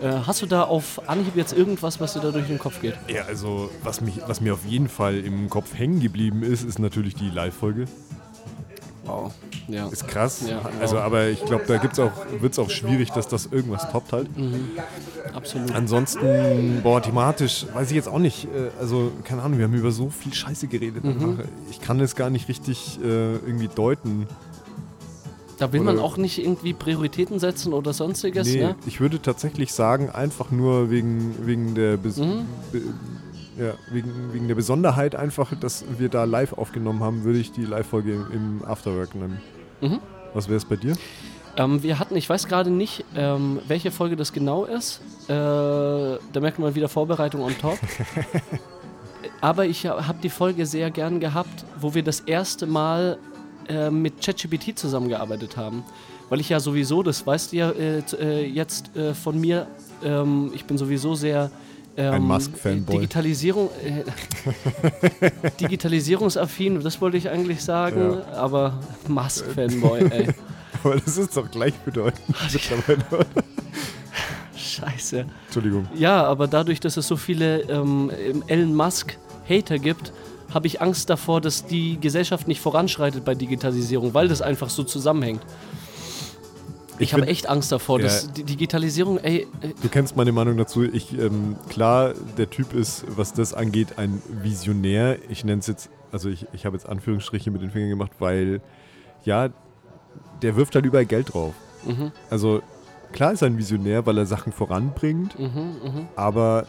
äh, hast du da auf Anhieb jetzt irgendwas, was dir da durch den Kopf geht? Ja, also was, mich, was mir auf jeden Fall im Kopf hängen geblieben ist, ist natürlich die Live-Folge. Wow. Ja. Ist krass. Ja, also, wow. aber ich glaube, da gibt's auch, wird es auch schwierig, dass das irgendwas toppt halt. Absolut. Ansonsten, boah, thematisch, weiß ich jetzt auch nicht. Äh, Also, keine Ahnung, wir haben über so viel Scheiße geredet. Mhm. Ich kann es gar nicht richtig äh, irgendwie deuten. Da will man Oder- auch nicht irgendwie Prioritäten setzen oder sonstiges, Nee, ne? ich würde tatsächlich sagen, einfach nur wegen, wegen, der Bes Mhm. be ja, wegen, wegen der Besonderheit einfach, dass wir da live aufgenommen haben, würde ich die Live-Folge im, im Afterwork nennen. Mhm. Was wäre es bei dir? Ähm, wir hatten, ich weiß gerade nicht, ähm, welche Folge das genau ist. Äh, da merkt man wieder Vorbereitung on top. Aber ich habe die Folge sehr gern gehabt, wo wir das erste Mal äh, mit ChatGPT zusammengearbeitet haben. Weil ich ja sowieso, das weißt du ja äh, äh, jetzt äh, von mir, ähm, ich bin sowieso sehr ähm, Ein Musk-Fanboy. Digitalisierung, äh, Digitalisierungsaffin, das wollte ich eigentlich sagen, aber Musk-Fanboy, ey. Aber das ist doch gleichbedeutend mittlerweile. oder? Scheiße. Entschuldigung. Ja, aber dadurch, dass es so viele ähm, Elon Musk-Hater gibt, habe ich Angst davor, dass die Gesellschaft nicht voranschreitet bei Digitalisierung, weil das einfach so zusammenhängt. Ich, habe find- echt Angst davor, Ja. dass die Digitalisierung, ey, äh, Du kennst meine Meinung dazu. Ich, ähm, klar, der Typ ist, was das angeht, ein Visionär. Ich nenne es jetzt, also ich, ich habe jetzt Anführungsstriche mit den Fingern gemacht, weil, ja, der wirft halt überall Geld drauf. mhm, Also, klar ist er ein Visionär, weil er Sachen voranbringt, mhm, mhm. aber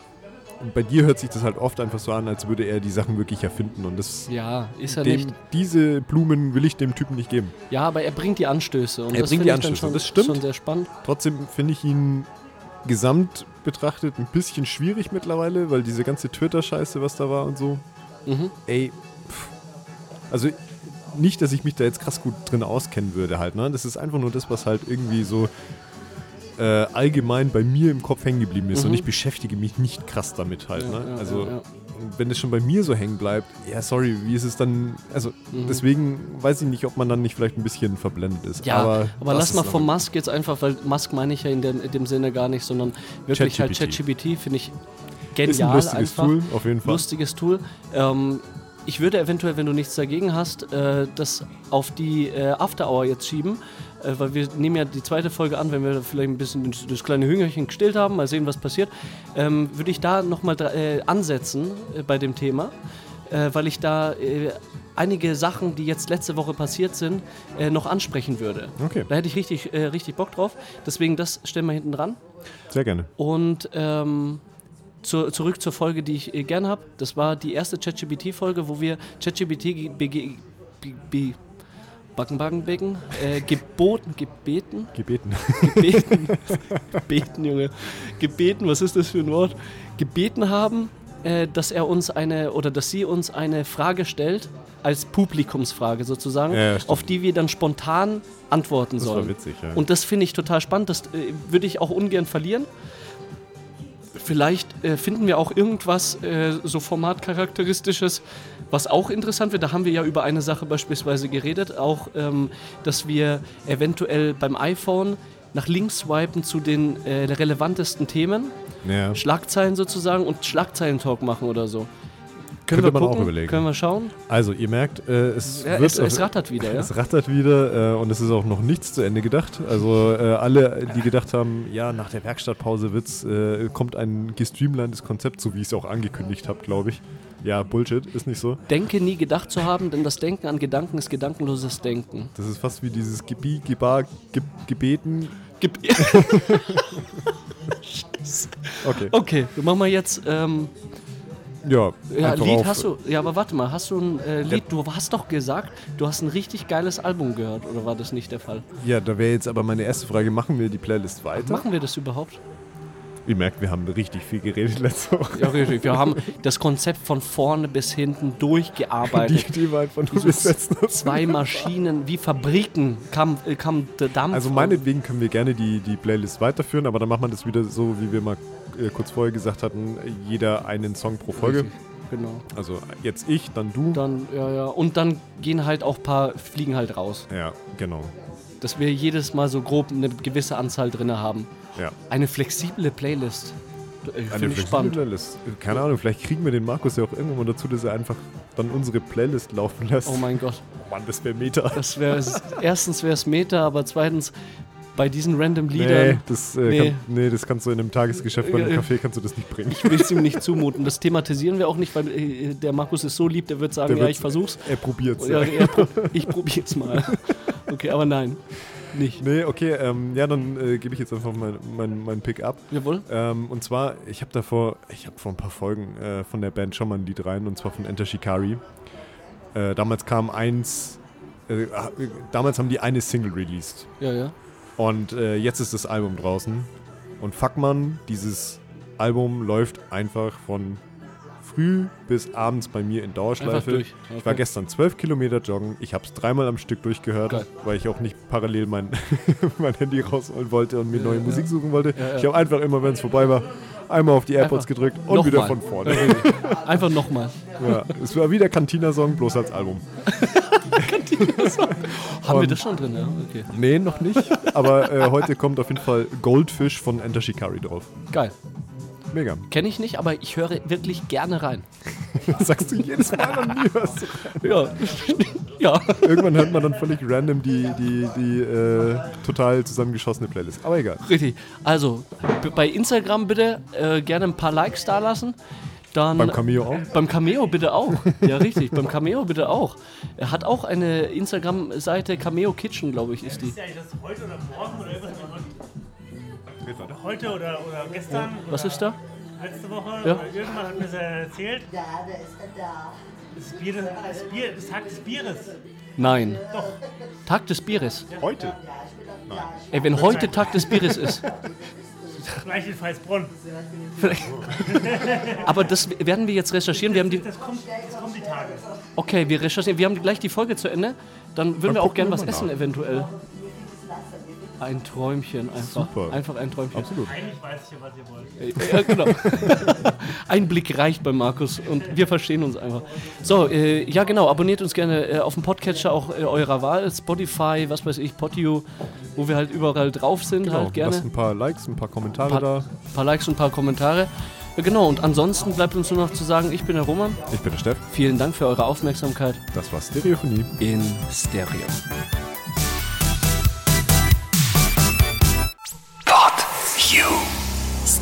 bei dir hört sich das halt oft einfach so an, als würde er die Sachen wirklich erfinden. Und das, ja, ist er dem, nicht. diese Blumen will ich dem Typen nicht geben. Ja, aber er bringt die Anstöße und Er das bringt die Anstöße, schon, das stimmt. schon sehr spannend. Trotzdem finde ich ihn gesamt betrachtet ein bisschen schwierig mittlerweile, weil diese ganze Twitter-Scheiße, was da war und so, Mhm. ey, pff. also nicht, dass ich mich da jetzt krass gut drin auskennen würde halt, ne? Das ist einfach nur das, was halt irgendwie so äh, allgemein bei mir im Kopf hängen geblieben ist Mhm. und ich beschäftige mich nicht krass damit halt, Ja, ne? ja, also ja, wenn es schon bei mir so hängen bleibt, ja sorry, wie ist es dann, also Mhm. deswegen weiß ich nicht, ob man dann nicht vielleicht ein bisschen verblendet ist. Ja, aber, aber, lass mal aber- Musk jetzt einfach, weil Musk meine ich ja in, der, in dem Sinne gar nicht, sondern wirklich halt ChatGPT. ChatGPT finde ich Ist ein genial lustiges einfach. Tool, auf jeden Fall. lustiges Tool. Ähm, ich würde eventuell, wenn du nichts dagegen hast, äh, das auf die äh, After Hour jetzt schieben, äh, weil wir nehmen ja die zweite Folge an, wenn wir vielleicht ein bisschen das, kleine Hüngerchen gestillt haben, mal sehen, was passiert, ähm, würde ich da nochmal äh, ansetzen äh, bei dem Thema, äh, weil ich da äh, einige Sachen, die jetzt letzte Woche passiert sind, äh, noch ansprechen würde. Okay, Da hätte ich richtig, äh, richtig Bock drauf. Deswegen das stellen wir hinten dran. sehr gerne. Und ähm, zu, zurück zur Folge, die ich gern habe. Das war die erste ChatGPT-Folge, wo wir ChatGPT Backen, Backen, Becken, äh, geboten, gebeten, Gebeten. gebeten, gebeten, Junge, gebeten, was ist das für ein Wort? Gebeten haben, äh, dass er uns eine oder dass sie uns eine Frage stellt, als Publikumsfrage sozusagen, Ja, auf die wir dann spontan antworten Das sollen. war witzig, ja. Und das finde ich total spannend. Das äh, würde ich auch ungern verlieren. Vielleicht äh, finden wir auch irgendwas äh, so formatcharakteristisches, was auch interessant wird. Da haben wir ja über eine Sache beispielsweise geredet, auch, ähm, dass wir eventuell beim iPhone nach links swipen zu den äh, relevantesten Themen, ja. Schlagzeilen sozusagen und Schlagzeilentalk machen oder so. Könnte wir man auch gucken? überlegen. Können wir schauen? Also, ihr merkt, äh, es Ja, wird es, es rattert wieder, ja? Es rattert wieder äh, und es ist auch noch nichts zu Ende gedacht. Also äh, alle, die gedacht haben, ja, nach der Werkstattpause wird's, äh, kommt ein gestreamlinedes Konzept, so wie ich es auch angekündigt habe, glaube ich. Ja, Bullshit, ist nicht so. Denke nie gedacht zu haben, denn das Denken an Gedanken ist gedankenloses Denken. Das ist fast wie dieses Gebi, Gebar, Ge, Gebeten. Gib Okay. Okay, wir machen mal jetzt. Ähm, Ja, ja, Lied auf- hast du. Ja, aber warte mal, hast du ein äh, Lied? Du hast doch gesagt, du hast ein richtig geiles Album gehört, oder war das nicht der Fall? Ja, da wäre jetzt aber meine erste Frage, machen wir die Playlist weiter? Machen wir das überhaupt? Ihr merkt, wir haben richtig viel geredet letzte Woche. Ja, richtig. Wir haben das Konzept von vorne bis hinten Die durchgearbeitet. Idee war einfach nur, So wir setzen uns Zwei Maschinen wie Fabriken kam, äh, kam der Dampf. Also meinetwegen können wir gerne die, die Playlist weiterführen, aber dann macht man das wieder so, wie wir mal äh, kurz vorher gesagt hatten, jeder einen Song pro Folge. Richtig, Genau. Also jetzt ich, dann du. Dann, ja, ja. Und dann gehen halt auch ein paar, fliegen halt raus. Ja, genau. Dass wir jedes Mal so grob eine gewisse Anzahl drin haben. Ja. Eine flexible Playlist. Äh, Eine ich flexible spannend. Playlist. Keine Ahnung, vielleicht kriegen wir den Markus ja auch irgendwann mal dazu, dass er einfach dann unsere Playlist laufen lässt. Oh mein Gott. Mann, das wäre Meta. Das wäre erstens wäre es Meta, aber zweitens bei diesen random Nee Liedern. das, äh, Nee. Kann, nee, das kannst du in einem Tagesgeschäft bei einem Äh, Café kannst du das nicht bringen. Ich will es ihm nicht zumuten. Das thematisieren wir auch nicht, weil äh, der Markus ist so lieb, der wird sagen, Der ja, ich versuch's. Er probiert's. Ja, er, ich probier's mal. Okay, aber nein. nicht. Nee, okay, ähm, ja, dann äh, gebe ich jetzt einfach meinen mein, mein Pick ab. Jawohl. Ähm, und zwar, ich habe davor, ich habe vor ein paar Folgen äh, von der Band schon mal ein Lied rein, und zwar von Enter Shikari. Äh, damals kam eins, äh, damals haben die eine Single released. Ja, ja. Und äh, jetzt ist das Album draußen. Und fuck man, dieses Album läuft einfach von früh bis abends bei mir in Dauerschleife. durch. Ich war Okay. gestern zwölf Kilometer joggen. Ich habe es dreimal am Stück durchgehört, Geil. weil ich auch nicht parallel mein, mein Handy rausholen wollte und mir neue ja. Musik suchen wollte. Ja. Ich habe einfach immer, wenn es vorbei war, einmal auf die AirPods Einfach gedrückt und wieder nochmal. von vorne. Einfach nochmal. ja, es war wie der Cantina-Song, bloß als Album. Haben wir das schon drin, ja? Okay. Nee, noch nicht. Aber äh, heute kommt auf jeden Fall Goldfish von Enter Shikari drauf. Geil. Mega. Kenne ich nicht, aber ich höre wirklich gerne rein. Das sagst du jedes Mal hörst du. Ja. ja. Irgendwann hört man dann völlig random die, die, die äh, total zusammengeschossene Playlist. Aber egal. Richtig. Also, bei Instagram bitte äh, gerne ein paar Likes da lassen. Dann Beim Cameo auch? Beim Cameo bitte auch. Ja, richtig. beim Cameo bitte auch. Er hat auch eine Instagram-Seite, Cameo Kitchen, glaube ich, ist die. Ist ja eigentlich das heute oder morgen oder irgendwas heute? Heute oder, oder gestern? Was oder ist da? Letzte Woche? Ja. Irgendwann hat mir das erzählt. Da, da ist er da. Das Bier, das Bier, das Tag des Bieres. Nein. Doch. Tag des Bieres. Heute? Ey, wenn heute Tag des Bieres ist. Gleich in Pfalzbronn. Aber das werden wir jetzt recherchieren. Wir haben die. Das kommt, das kommt die Tage. Okay, wir recherchieren. Wir haben gleich die Folge zu Ende. Dann würden wir auch gucken gern wir was essen, nach. eventuell. Ein Träumchen einfach. Super. Einfach ein Träumchen. Absolut. Eigentlich weiß ich ja, was ihr wollt. Ja, genau. Ein Blick reicht bei Markus und wir verstehen uns einfach. So, äh, ja genau, abonniert uns gerne äh, auf dem Podcatcher auch äh, eurer Wahl, Spotify, was weiß ich, Podio, wo wir halt überall drauf sind, Genau. halt gerne. Lasst ein paar Likes, ein paar Kommentare Paar- da. Ein paar Likes und ein paar Kommentare. Ja, genau, und ansonsten bleibt uns nur noch zu sagen, ich bin der Roman. Ich bin der Steff. Vielen Dank für eure Aufmerksamkeit Das war Stereophonie. in Stereo.